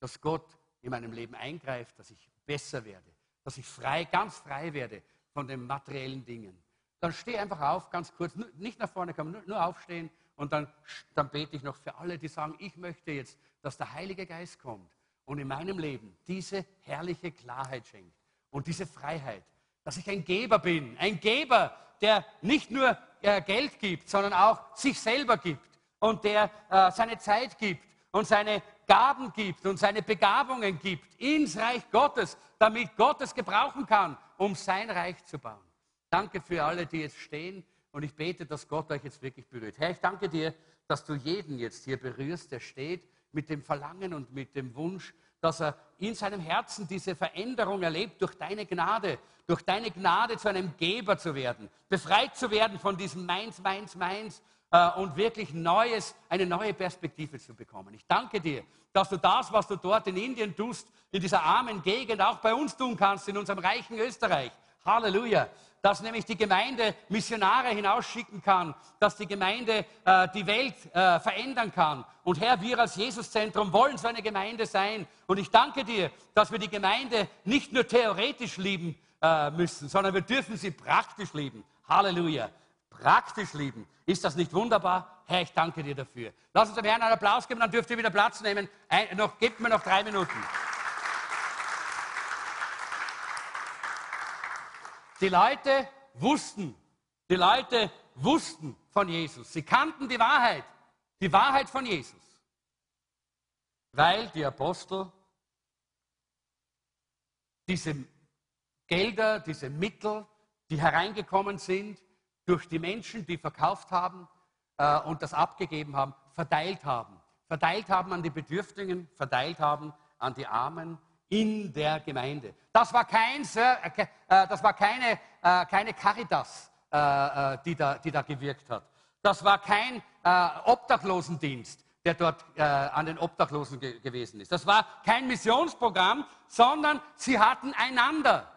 dass Gott in meinem Leben eingreift, dass ich besser werde, dass ich frei, ganz frei werde von den materiellen Dingen. Dann steh einfach auf, ganz kurz, nicht nach vorne kommen, nur, aufstehen und dann, dann bete ich noch für alle, die sagen, ich möchte jetzt, dass der Heilige Geist kommt und in meinem Leben diese herrliche Klarheit schenkt und diese Freiheit, dass ich ein Geber bin, ein Geber, der nicht nur äh, Geld gibt, sondern auch sich selber gibt und der äh, seine Zeit gibt und seine Gaben gibt und seine Begabungen gibt ins Reich Gottes, damit Gott es gebrauchen kann, um sein Reich zu bauen. Danke für alle, die jetzt stehen und ich bete, dass Gott euch jetzt wirklich berührt. Herr, ich danke dir, dass du jeden jetzt hier berührst, der steht mit dem Verlangen und mit dem Wunsch, dass er in seinem Herzen diese Veränderung erlebt durch deine Gnade, durch deine Gnade zu einem Geber zu werden, befreit zu werden von diesem Meins, Meins, Meins und wirklich Neues, eine neue Perspektive zu bekommen. Ich danke dir, dass du das, was du dort in Indien tust, in dieser armen Gegend auch bei uns tun kannst, in unserem reichen Österreich. Halleluja. Dass nämlich die Gemeinde Missionare hinausschicken kann, dass die Gemeinde äh, die Welt äh, verändern kann. Und Herr, wir als Jesuszentrum wollen so eine Gemeinde sein. Und ich danke dir, dass wir die Gemeinde nicht nur theoretisch lieben, äh, müssen, sondern wir dürfen sie praktisch lieben. Halleluja. Praktisch lieben. Ist das nicht wunderbar? Herr, ich danke dir dafür. Lass uns dem Herrn einen Applaus geben, dann dürft ihr wieder Platz nehmen. Ein, noch, gebt mir noch drei Minuten. Die Leute wussten, die Leute wussten von Jesus. Sie kannten die Wahrheit, die Wahrheit von Jesus. Weil die Apostel diese Gelder, diese Mittel, die hereingekommen sind, durch die Menschen, die verkauft haben äh, und das abgegeben haben, verteilt haben. Verteilt haben an die Bedürftigen, verteilt haben an die Armen in der Gemeinde. Das war, kein, äh, das war keine, äh, keine Caritas, äh, äh, die, da, die da gewirkt hat. Das war kein äh, Obdachlosendienst, der dort äh, an den Obdachlosen ge gewesen ist. Das war kein Missionsprogramm, sondern sie hatten einander.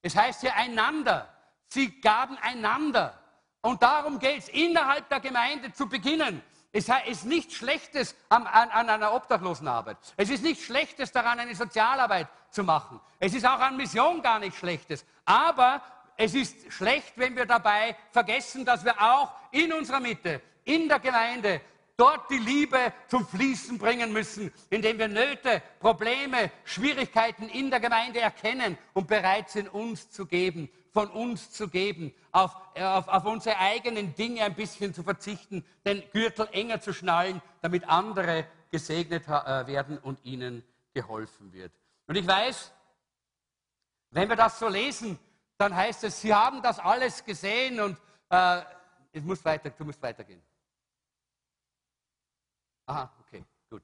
Es heißt hier einander. Sie gaben einander. Und darum geht es, innerhalb der Gemeinde zu beginnen. Es ist nichts Schlechtes an, an, an, einer Obdachlosenarbeit. Es ist nichts Schlechtes daran, eine Sozialarbeit zu machen. Es ist auch an Mission gar nichts Schlechtes. Aber es ist schlecht, wenn wir dabei vergessen, dass wir auch in unserer Mitte, in der Gemeinde, dort die Liebe zum Fließen bringen müssen, indem wir Nöte, Probleme, Schwierigkeiten in der Gemeinde erkennen und bereit sind, uns zu geben von uns zu geben, auf, äh, auf, auf unsere eigenen Dinge ein bisschen zu verzichten, den Gürtel enger zu schnallen, damit andere gesegnet äh, werden und ihnen geholfen wird. Und ich weiß, wenn wir das so lesen, dann heißt es, sie haben das alles gesehen und äh, es muss weiter, du musst weitergehen. Aha, okay, gut.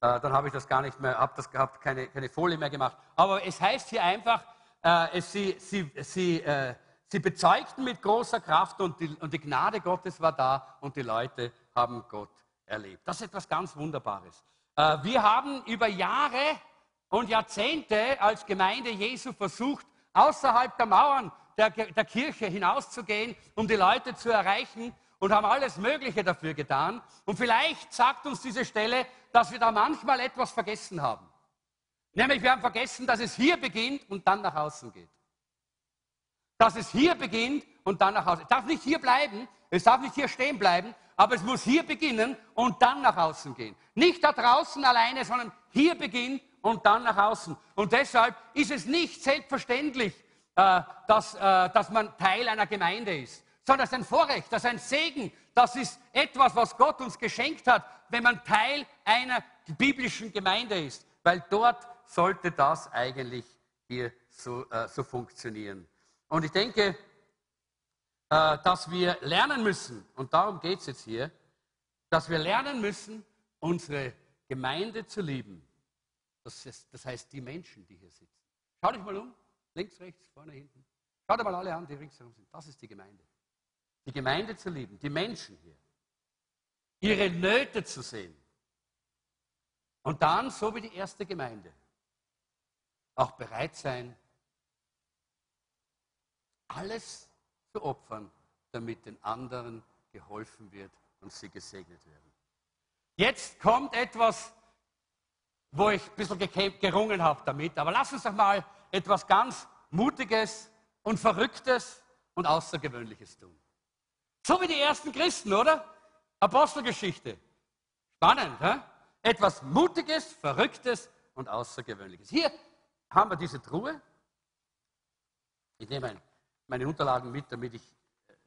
Äh, dann habe ich das gar nicht mehr, habe das gehabt, keine, keine Folie mehr gemacht. Aber es heißt hier einfach, äh, sie, sie, sie, äh, sie bezeugten mit großer Kraft und die, und die Gnade Gottes war da und die Leute haben Gott erlebt. Das ist etwas ganz Wunderbares. Äh, wir haben über Jahre und Jahrzehnte als Gemeinde Jesu versucht, außerhalb der Mauern der, der Kirche hinauszugehen, um die Leute zu erreichen und haben alles Mögliche dafür getan. Und vielleicht sagt uns diese Stelle, dass wir da manchmal etwas vergessen haben. Nämlich wir haben vergessen, dass es hier beginnt und dann nach außen geht. Dass es hier beginnt und dann nach außen. Es darf nicht hier bleiben, es darf nicht hier stehen bleiben, aber es muss hier beginnen und dann nach außen gehen. Nicht da draußen alleine, sondern hier beginnt und dann nach außen. Und deshalb ist es nicht selbstverständlich, äh, dass, äh, dass man Teil einer Gemeinde ist, sondern das ist ein Vorrecht, das ist ein Segen, das ist etwas, was Gott uns geschenkt hat, wenn man Teil einer biblischen Gemeinde ist, weil dort sollte das eigentlich hier so, äh, so funktionieren. Und ich denke, äh, dass wir lernen müssen, und darum geht es jetzt hier, dass wir lernen müssen, unsere Gemeinde zu lieben. Das, ist, das heißt, die Menschen, die hier sitzen. Schaut euch mal um, links, rechts, vorne, hinten. Schaut euch mal alle an, die ringsherum sind. Das ist die Gemeinde. Die Gemeinde zu lieben, die Menschen hier. Ihre Nöte zu sehen. Und dann, so wie die erste Gemeinde, auch bereit sein, alles zu opfern, damit den anderen geholfen wird und sie gesegnet werden. Jetzt kommt etwas, wo ich ein bisschen gerungen habe damit, aber lass uns doch mal etwas ganz Mutiges und Verrücktes und Außergewöhnliches tun. So wie die ersten Christen, oder? Apostelgeschichte. Spannend, hä? Etwas Mutiges, Verrücktes und Außergewöhnliches. Hier haben wir diese Truhe. Ich nehme meine Unterlagen mit, damit ich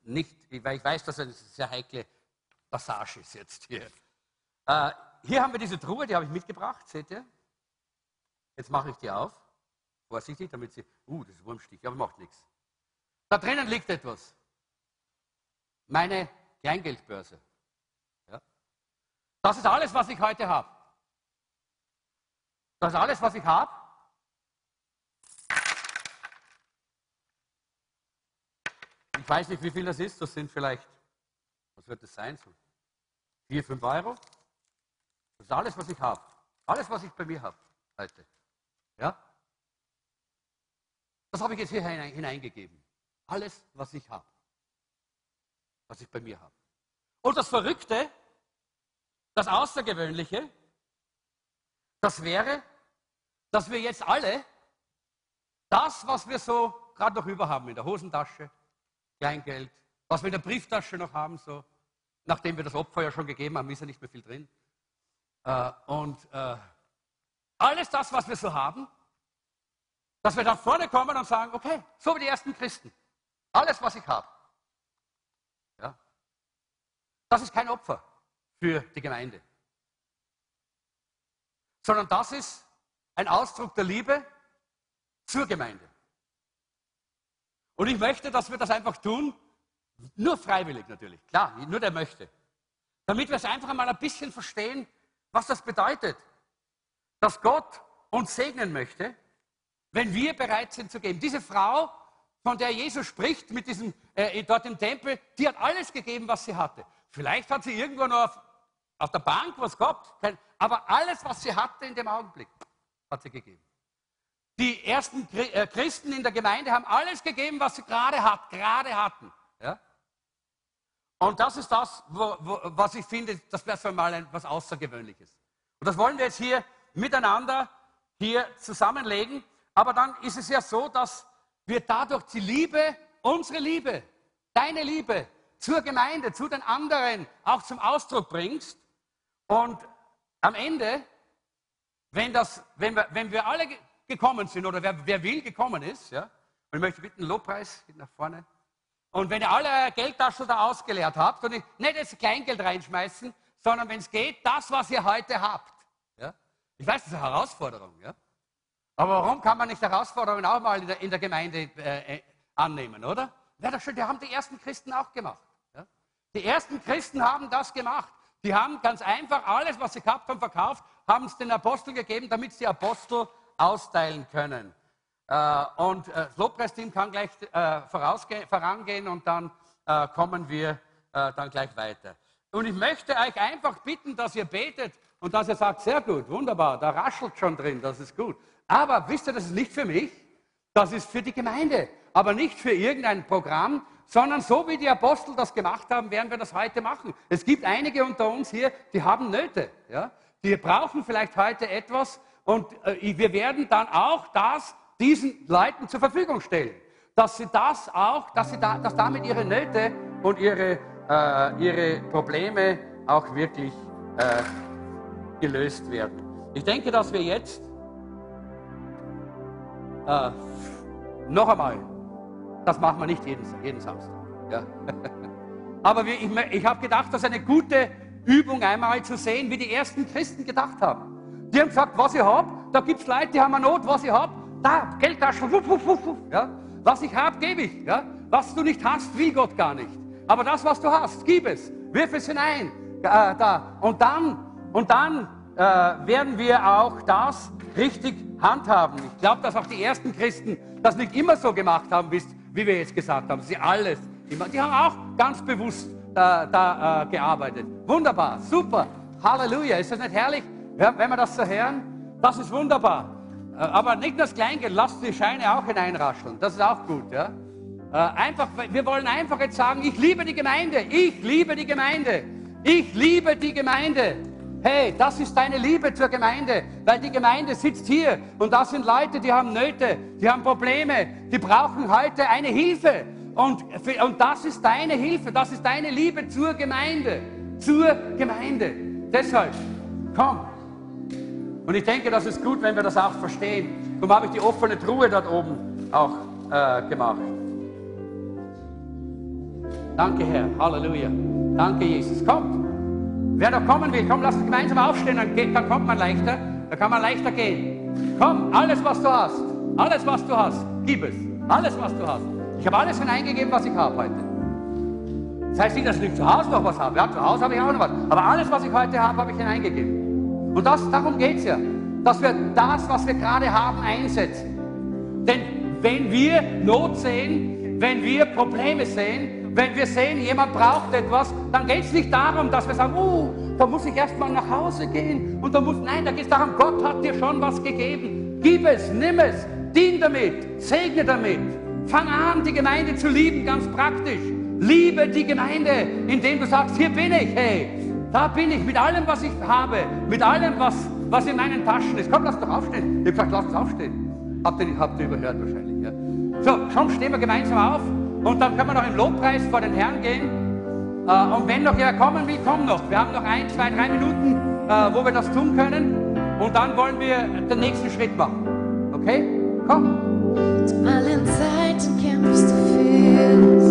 nicht, weil ich weiß, dass es eine sehr heikle Passage ist jetzt hier. Äh, hier haben wir diese Truhe, die habe ich mitgebracht, seht ihr? Jetzt mache ich die auf. Vorsichtig, damit sie. Uh, das ist Wurmstich, aber macht nichts. Da drinnen liegt etwas. Meine Kleingeldbörse. Ja? Das ist alles, was ich heute habe. Das ist alles, was ich habe. Ich weiß nicht, wie viel das ist. Das sind vielleicht, was wird das sein? So 4, 5 Euro. Das ist alles, was ich habe. Alles, was ich bei mir habe heute. Ja? Das habe ich jetzt hier hineingegeben. Alles, was ich habe. Was ich bei mir habe. Und das Verrückte, das Außergewöhnliche, das wäre, dass wir jetzt alle das, was wir so gerade noch über haben in der Hosentasche, Kleingeld, was wir in der Brieftasche noch haben, so, nachdem wir das Opfer ja schon gegeben haben, ist ja nicht mehr viel drin. Äh, und äh, alles das, was wir so haben, dass wir dann vorne kommen und sagen, okay, so wie die ersten Christen, alles, was ich habe. Ja? Das ist kein Opfer für die Gemeinde, sondern das ist ein Ausdruck der Liebe zur Gemeinde. Und ich möchte, dass wir das einfach tun, nur freiwillig natürlich, klar, nur der möchte. Damit wir es einfach mal ein bisschen verstehen, was das bedeutet, dass Gott uns segnen möchte, wenn wir bereit sind zu geben. Diese Frau, von der Jesus spricht, mit diesem, äh, dort im Tempel, die hat alles gegeben, was sie hatte. Vielleicht hat sie irgendwo noch auf, auf der Bank was gehabt, aber alles, was sie hatte in dem Augenblick, hat sie gegeben. Die ersten äh, Christen in der Gemeinde haben alles gegeben, was sie gerade hat, gerade hatten. Ja? Und das ist das, wo, wo, was ich finde, das wäre so mal ein, was Außergewöhnliches. Und das wollen wir jetzt hier miteinander hier zusammenlegen. Aber dann ist es ja so, dass wir dadurch die Liebe, unsere Liebe, deine Liebe zur Gemeinde, zu den anderen auch zum Ausdruck bringst. Und am Ende, wenn, das, wenn, wir, wenn wir alle gekommen sind oder wer, wer will gekommen ist, ja, und ich möchte bitten, Lobpreis, geht nach vorne. Und wenn ihr alle Geldtaschen da ausgeleert habt und nicht das Kleingeld reinschmeißen, sondern wenn es geht, das, was ihr heute habt. Ja? Ich weiß, das ist eine Herausforderung. Ja? Aber warum kann man nicht Herausforderungen auch mal in der, in der Gemeinde äh, äh annehmen, oder? Ja, das, das haben die ersten Christen auch gemacht. Ja? Die ersten Christen haben das gemacht. Die haben ganz einfach alles, was sie gehabt haben, verkauft, haben es den Aposteln gegeben, damit sie Apostel austeilen können. Äh, und äh, das Lobpreisteam kann gleich äh, vorangehen und dann kommen wir dann gleich weiter. Und ich möchte euch einfach bitten, dass ihr betet und dass ihr sagt, sehr gut, wunderbar, da raschelt schon drin, das ist gut. Aber wisst ihr, das ist nicht für mich, das ist für die Gemeinde, aber nicht für irgendein Programm, sondern so wie die Apostel das gemacht haben, werden wir das heute machen. Es gibt einige unter uns hier, die haben Nöte. Ja? Die brauchen vielleicht heute etwas und äh, wir werden dann auch das diesen Leuten zur Verfügung stellen. Dass sie das auch, dass, sie da, dass damit ihre Nöte und ihre, äh, ihre Probleme auch wirklich äh, gelöst werden. Ich denke, dass wir jetzt äh, noch einmal, das machen wir nicht jeden, jeden Samstag. Ja. *laughs* Aber wir, ich, ich habe gedacht, das ist eine gute Übung, einmal zu sehen, wie die ersten Christen gedacht haben. Die haben gesagt, was ich habe, da gibt es Leute, die haben eine Not, was ich habe, da, Geldtaschen, wuff, wuff, wuff, ja. Was ich habe, gebe ich. Ja. Was du nicht hast, will Gott gar nicht. Aber das, was du hast, gib es. Wirf es hinein. Äh, da. Und dann, und dann äh, werden wir auch das richtig handhaben. Ich glaube, dass auch die ersten Christen das nicht immer so gemacht haben, wie wir jetzt gesagt haben. Sie alles. Immer. Die haben auch ganz bewusst da, da äh, gearbeitet. Wunderbar, super. Halleluja. Ist das nicht herrlich? Wenn wir das so hören, das ist wunderbar. Äh, aber nicht das Kleingeld, lasst die Scheine auch hineinrascheln. Das ist auch gut. Ja? Äh, einfach, wir wollen einfach jetzt sagen, ich liebe die Gemeinde, ich liebe die Gemeinde, ich liebe die Gemeinde. Hey, das ist deine Liebe zur Gemeinde, weil die Gemeinde sitzt hier und das sind Leute, die haben Nöte, die haben Probleme, die brauchen heute eine Hilfe. Und, und das ist deine Hilfe, das ist deine Liebe zur Gemeinde, zur Gemeinde. Deshalb, komm, und ich denke, das ist gut, wenn wir das auch verstehen. Darum habe ich die offene Truhe dort oben auch äh, gemacht. Danke, Herr. Halleluja. Danke, Jesus. Kommt. Wer noch kommen will, komm, lass uns gemeinsam aufstehen, dann, geht, dann kommt man leichter. Da kann man leichter gehen. Komm, alles, was du hast. Alles, was du hast. Gib es. Alles, was du hast. Ich habe alles hineingegeben, was ich habe heute. Das heißt nicht, dass ich nicht zu Hause noch was habe. Ja, zu Hause habe ich auch noch was. Aber alles, was ich heute habe, habe ich hineingegeben. Und das, darum geht es ja, dass wir das, was wir gerade haben, einsetzen. Denn wenn wir Not sehen, wenn wir Probleme sehen, wenn wir sehen, jemand braucht etwas, dann geht es nicht darum, dass wir sagen, oh, da muss ich erstmal nach Hause gehen und da muss, nein, da geht es darum, Gott hat dir schon was gegeben. Gib es, nimm es, dien damit, segne damit. Fang an, die Gemeinde zu lieben, ganz praktisch. Liebe die Gemeinde, indem du sagst, hier bin ich, hey, da bin ich mit allem, was ich habe, mit allem, was, was in meinen Taschen ist. Komm, lass doch aufstehen. Ich habe gesagt, lass uns aufstehen. Habt ihr, habt ihr überhört wahrscheinlich. Ja. So, komm, stehen wir gemeinsam auf und dann können wir noch im Lobpreis vor den Herrn gehen. Äh, und wenn noch jemand kommen will, komm noch. Wir haben noch ein, zwei, drei Minuten, äh, wo wir das tun können. Und dann wollen wir den nächsten Schritt machen. Okay? Komm. Zu allen Zeiten kämpfst du für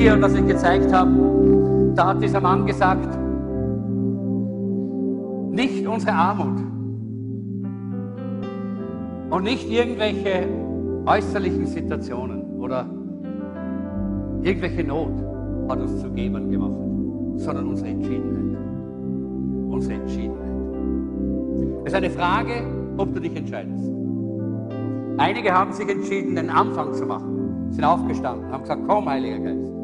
ich gezeigt habe, da hat dieser Mann gesagt, nicht unsere Armut und nicht irgendwelche äußerlichen Situationen oder irgendwelche Not hat uns zu Gebern gemacht, sondern unsere Entschiedenheit. Unsere Entschiedenheit. Es ist eine Frage, ob du dich entscheidest. Einige haben sich entschieden, den Anfang zu machen, sind aufgestanden, haben gesagt, komm, Heiliger Geist.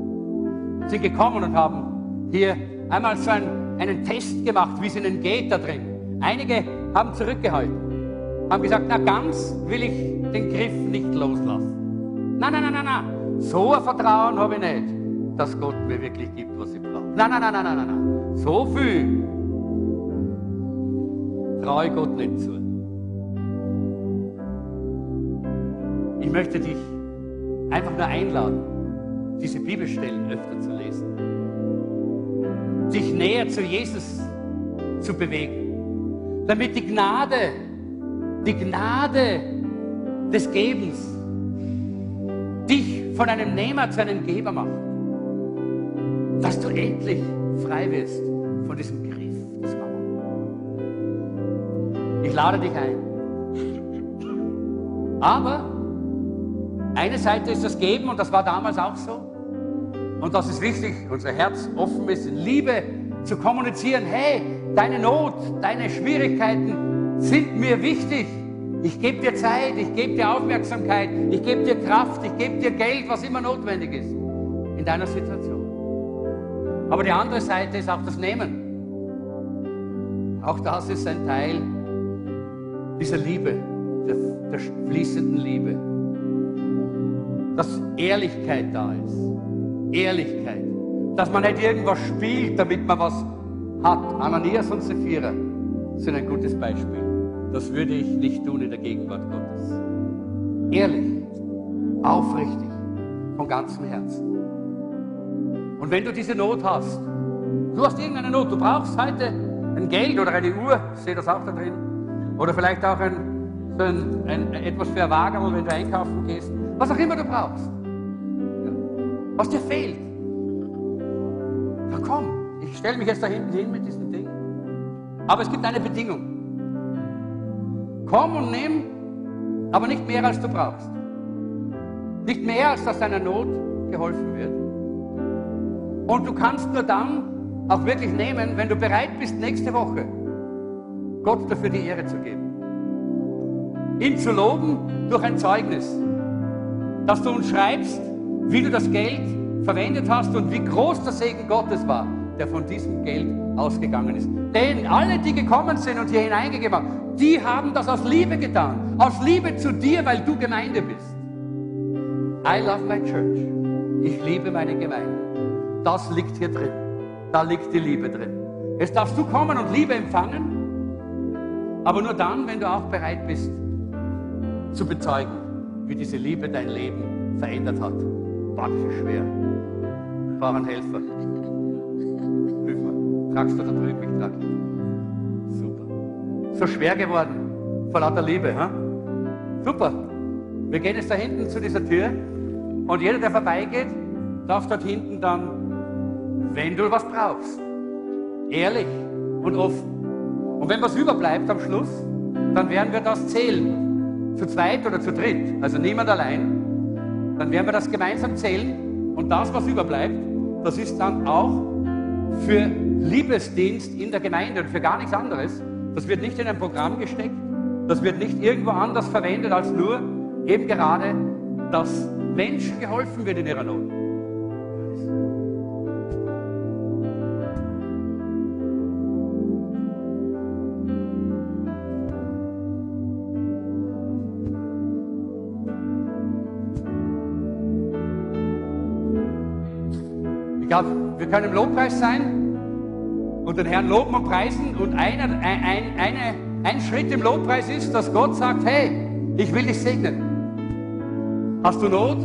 Sind gekommen und haben hier einmal so einen, einen Test gemacht, wie es ihnen geht da drin. Einige haben zurückgehalten, haben gesagt, na ganz will ich den Griff nicht loslassen. Nein, nein, nein, nein, nein. So ein Vertrauen habe ich nicht, dass Gott mir wirklich gibt, was ich brauche. Nein, nein, nein, nein, nein, nein. So viel traue Gott nicht zu. Ich möchte dich einfach nur einladen, diese Bibelstellen öfter zu lesen. Dich näher zu Jesus zu bewegen. Damit die Gnade, die Gnade des Gebens dich von einem Nehmer zu einem Geber macht. Dass du endlich frei wirst von diesem Griff des Mammon. Ich lade dich ein. Aber eine Seite ist das Geben und das war damals auch so. Und das ist wichtig, unser Herz offen ist, in Liebe zu kommunizieren. Hey, deine Not, deine Schwierigkeiten sind mir wichtig. Ich gebe dir Zeit, ich gebe dir Aufmerksamkeit, ich gebe dir Kraft, ich gebe dir Geld, was immer notwendig ist in deiner Situation. Aber die andere Seite ist auch das Nehmen. Auch das ist ein Teil dieser Liebe, der, der fließenden Liebe. Dass Ehrlichkeit da ist. Ehrlichkeit. Dass man nicht irgendwas spielt, damit man was hat. Ananias und Sapphira sind ein gutes Beispiel. Das würde ich nicht tun in der Gegenwart Gottes. Ehrlich, aufrichtig, von ganzem Herzen. Und wenn du diese Not hast, du hast irgendeine Not, du brauchst heute ein Geld oder eine Uhr, ich sehe das auch da drin, oder vielleicht auch ein, ein, ein, etwas für ein Wagen, wenn du einkaufen gehst, was auch immer du brauchst, was dir fehlt, dann komm, ich stelle mich jetzt da hinten hin mit diesem Ding. Aber es gibt eine Bedingung. Komm und nimm, aber nicht mehr als du brauchst. Nicht mehr als dass deiner Not geholfen wird. Und du kannst nur dann auch wirklich nehmen, wenn du bereit bist, nächste Woche Gott dafür die Ehre zu geben. Ihn zu loben durch ein Zeugnis, dass du uns schreibst, wie du das Geld verwendet hast und wie groß der Segen Gottes war, der von diesem Geld ausgegangen ist. Denn alle, die gekommen sind und hier hineingegeben haben, die haben das aus Liebe getan. Aus Liebe zu dir, weil du Gemeinde bist. I love my church. Ich liebe meine Gemeinde. Das liegt hier drin. Da liegt die Liebe drin. Jetzt darfst du kommen und Liebe empfangen, aber nur dann, wenn du auch bereit bist, zu bezeugen, wie diese Liebe dein Leben verändert hat. Ist schwer. Einen Helfer. Hilf mir. Tragst du da drüben? Ich trage. Super. So schwer geworden vor lauter Liebe. Ha? Super. Wir gehen jetzt da hinten zu dieser Tür und jeder, der vorbeigeht, darf dort hinten dann, wenn du was brauchst, ehrlich und offen. Und wenn was überbleibt am Schluss, dann werden wir das zählen. Zu zweit oder zu dritt, also niemand allein. Dann werden wir das gemeinsam zählen und das, was überbleibt, das ist dann auch für Liebesdienst in der Gemeinde und für gar nichts anderes. Das wird nicht in ein Programm gesteckt, das wird nicht irgendwo anders verwendet als nur eben gerade, dass Menschen geholfen wird in ihrer Not. Glaube, wir können im Lobpreis sein und den Herrn loben und preisen. Und einer, ein, ein, eine, ein Schritt im Lobpreis ist, dass Gott sagt, hey, ich will dich segnen. Hast du Not?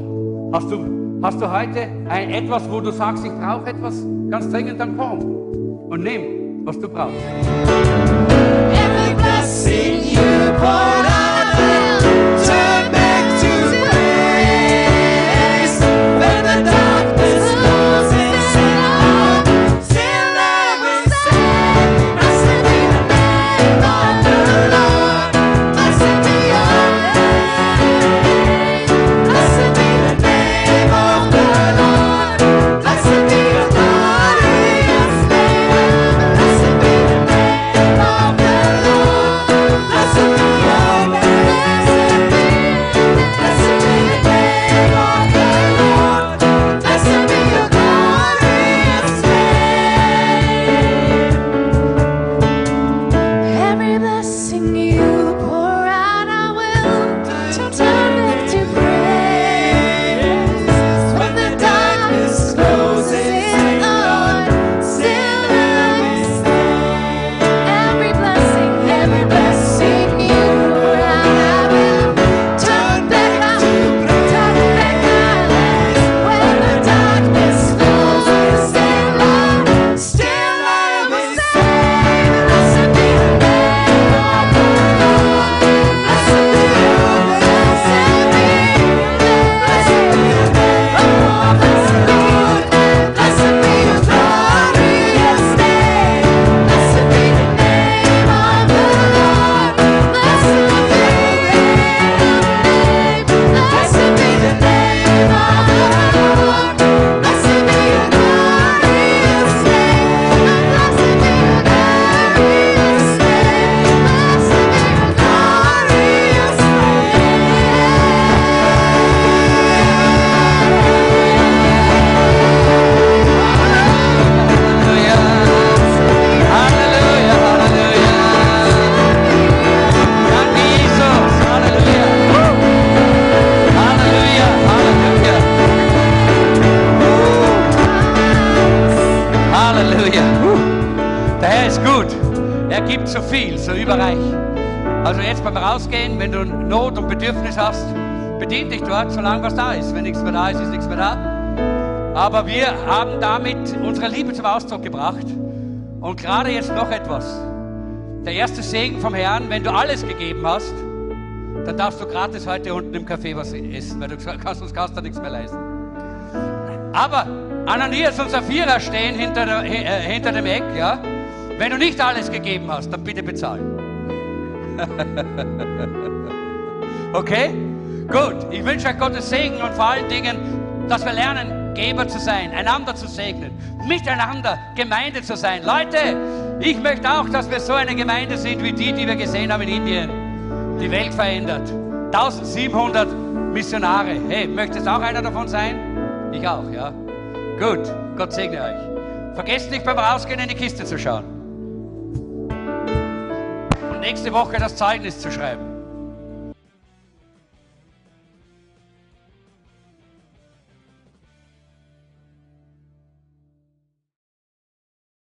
Hast du, hast du heute ein, etwas, wo du sagst, ich brauche etwas ganz dringend, dann komm und nimm, was du brauchst. Every blessing you poured out Ausdruck gebracht. Und gerade jetzt noch etwas. Der erste Segen vom Herrn, wenn du alles gegeben hast, dann darfst du gratis heute unten im Café was essen, weil du kannst uns kannst da nichts mehr leisten. Aber Ananias und Sapphira stehen hinter, der, äh, hinter dem Eck, ja. Wenn du nicht alles gegeben hast, dann bitte bezahlen. *laughs* okay? Gut. Ich wünsche euch Gottes Segen und vor allen Dingen, dass wir lernen, Geber zu sein, einander zu segnen, miteinander Gemeinde zu sein. Leute, ich möchte auch, dass wir so eine Gemeinde sind wie die, die wir gesehen haben in Indien. Die Welt verändert. 1700 Missionare. Hey, möchtest auch einer davon sein? Ich auch, ja. Gut, Gott segne euch. Vergesst nicht beim Rausgehen in die Kiste zu schauen. Und nächste Woche das Zeugnis zu schreiben.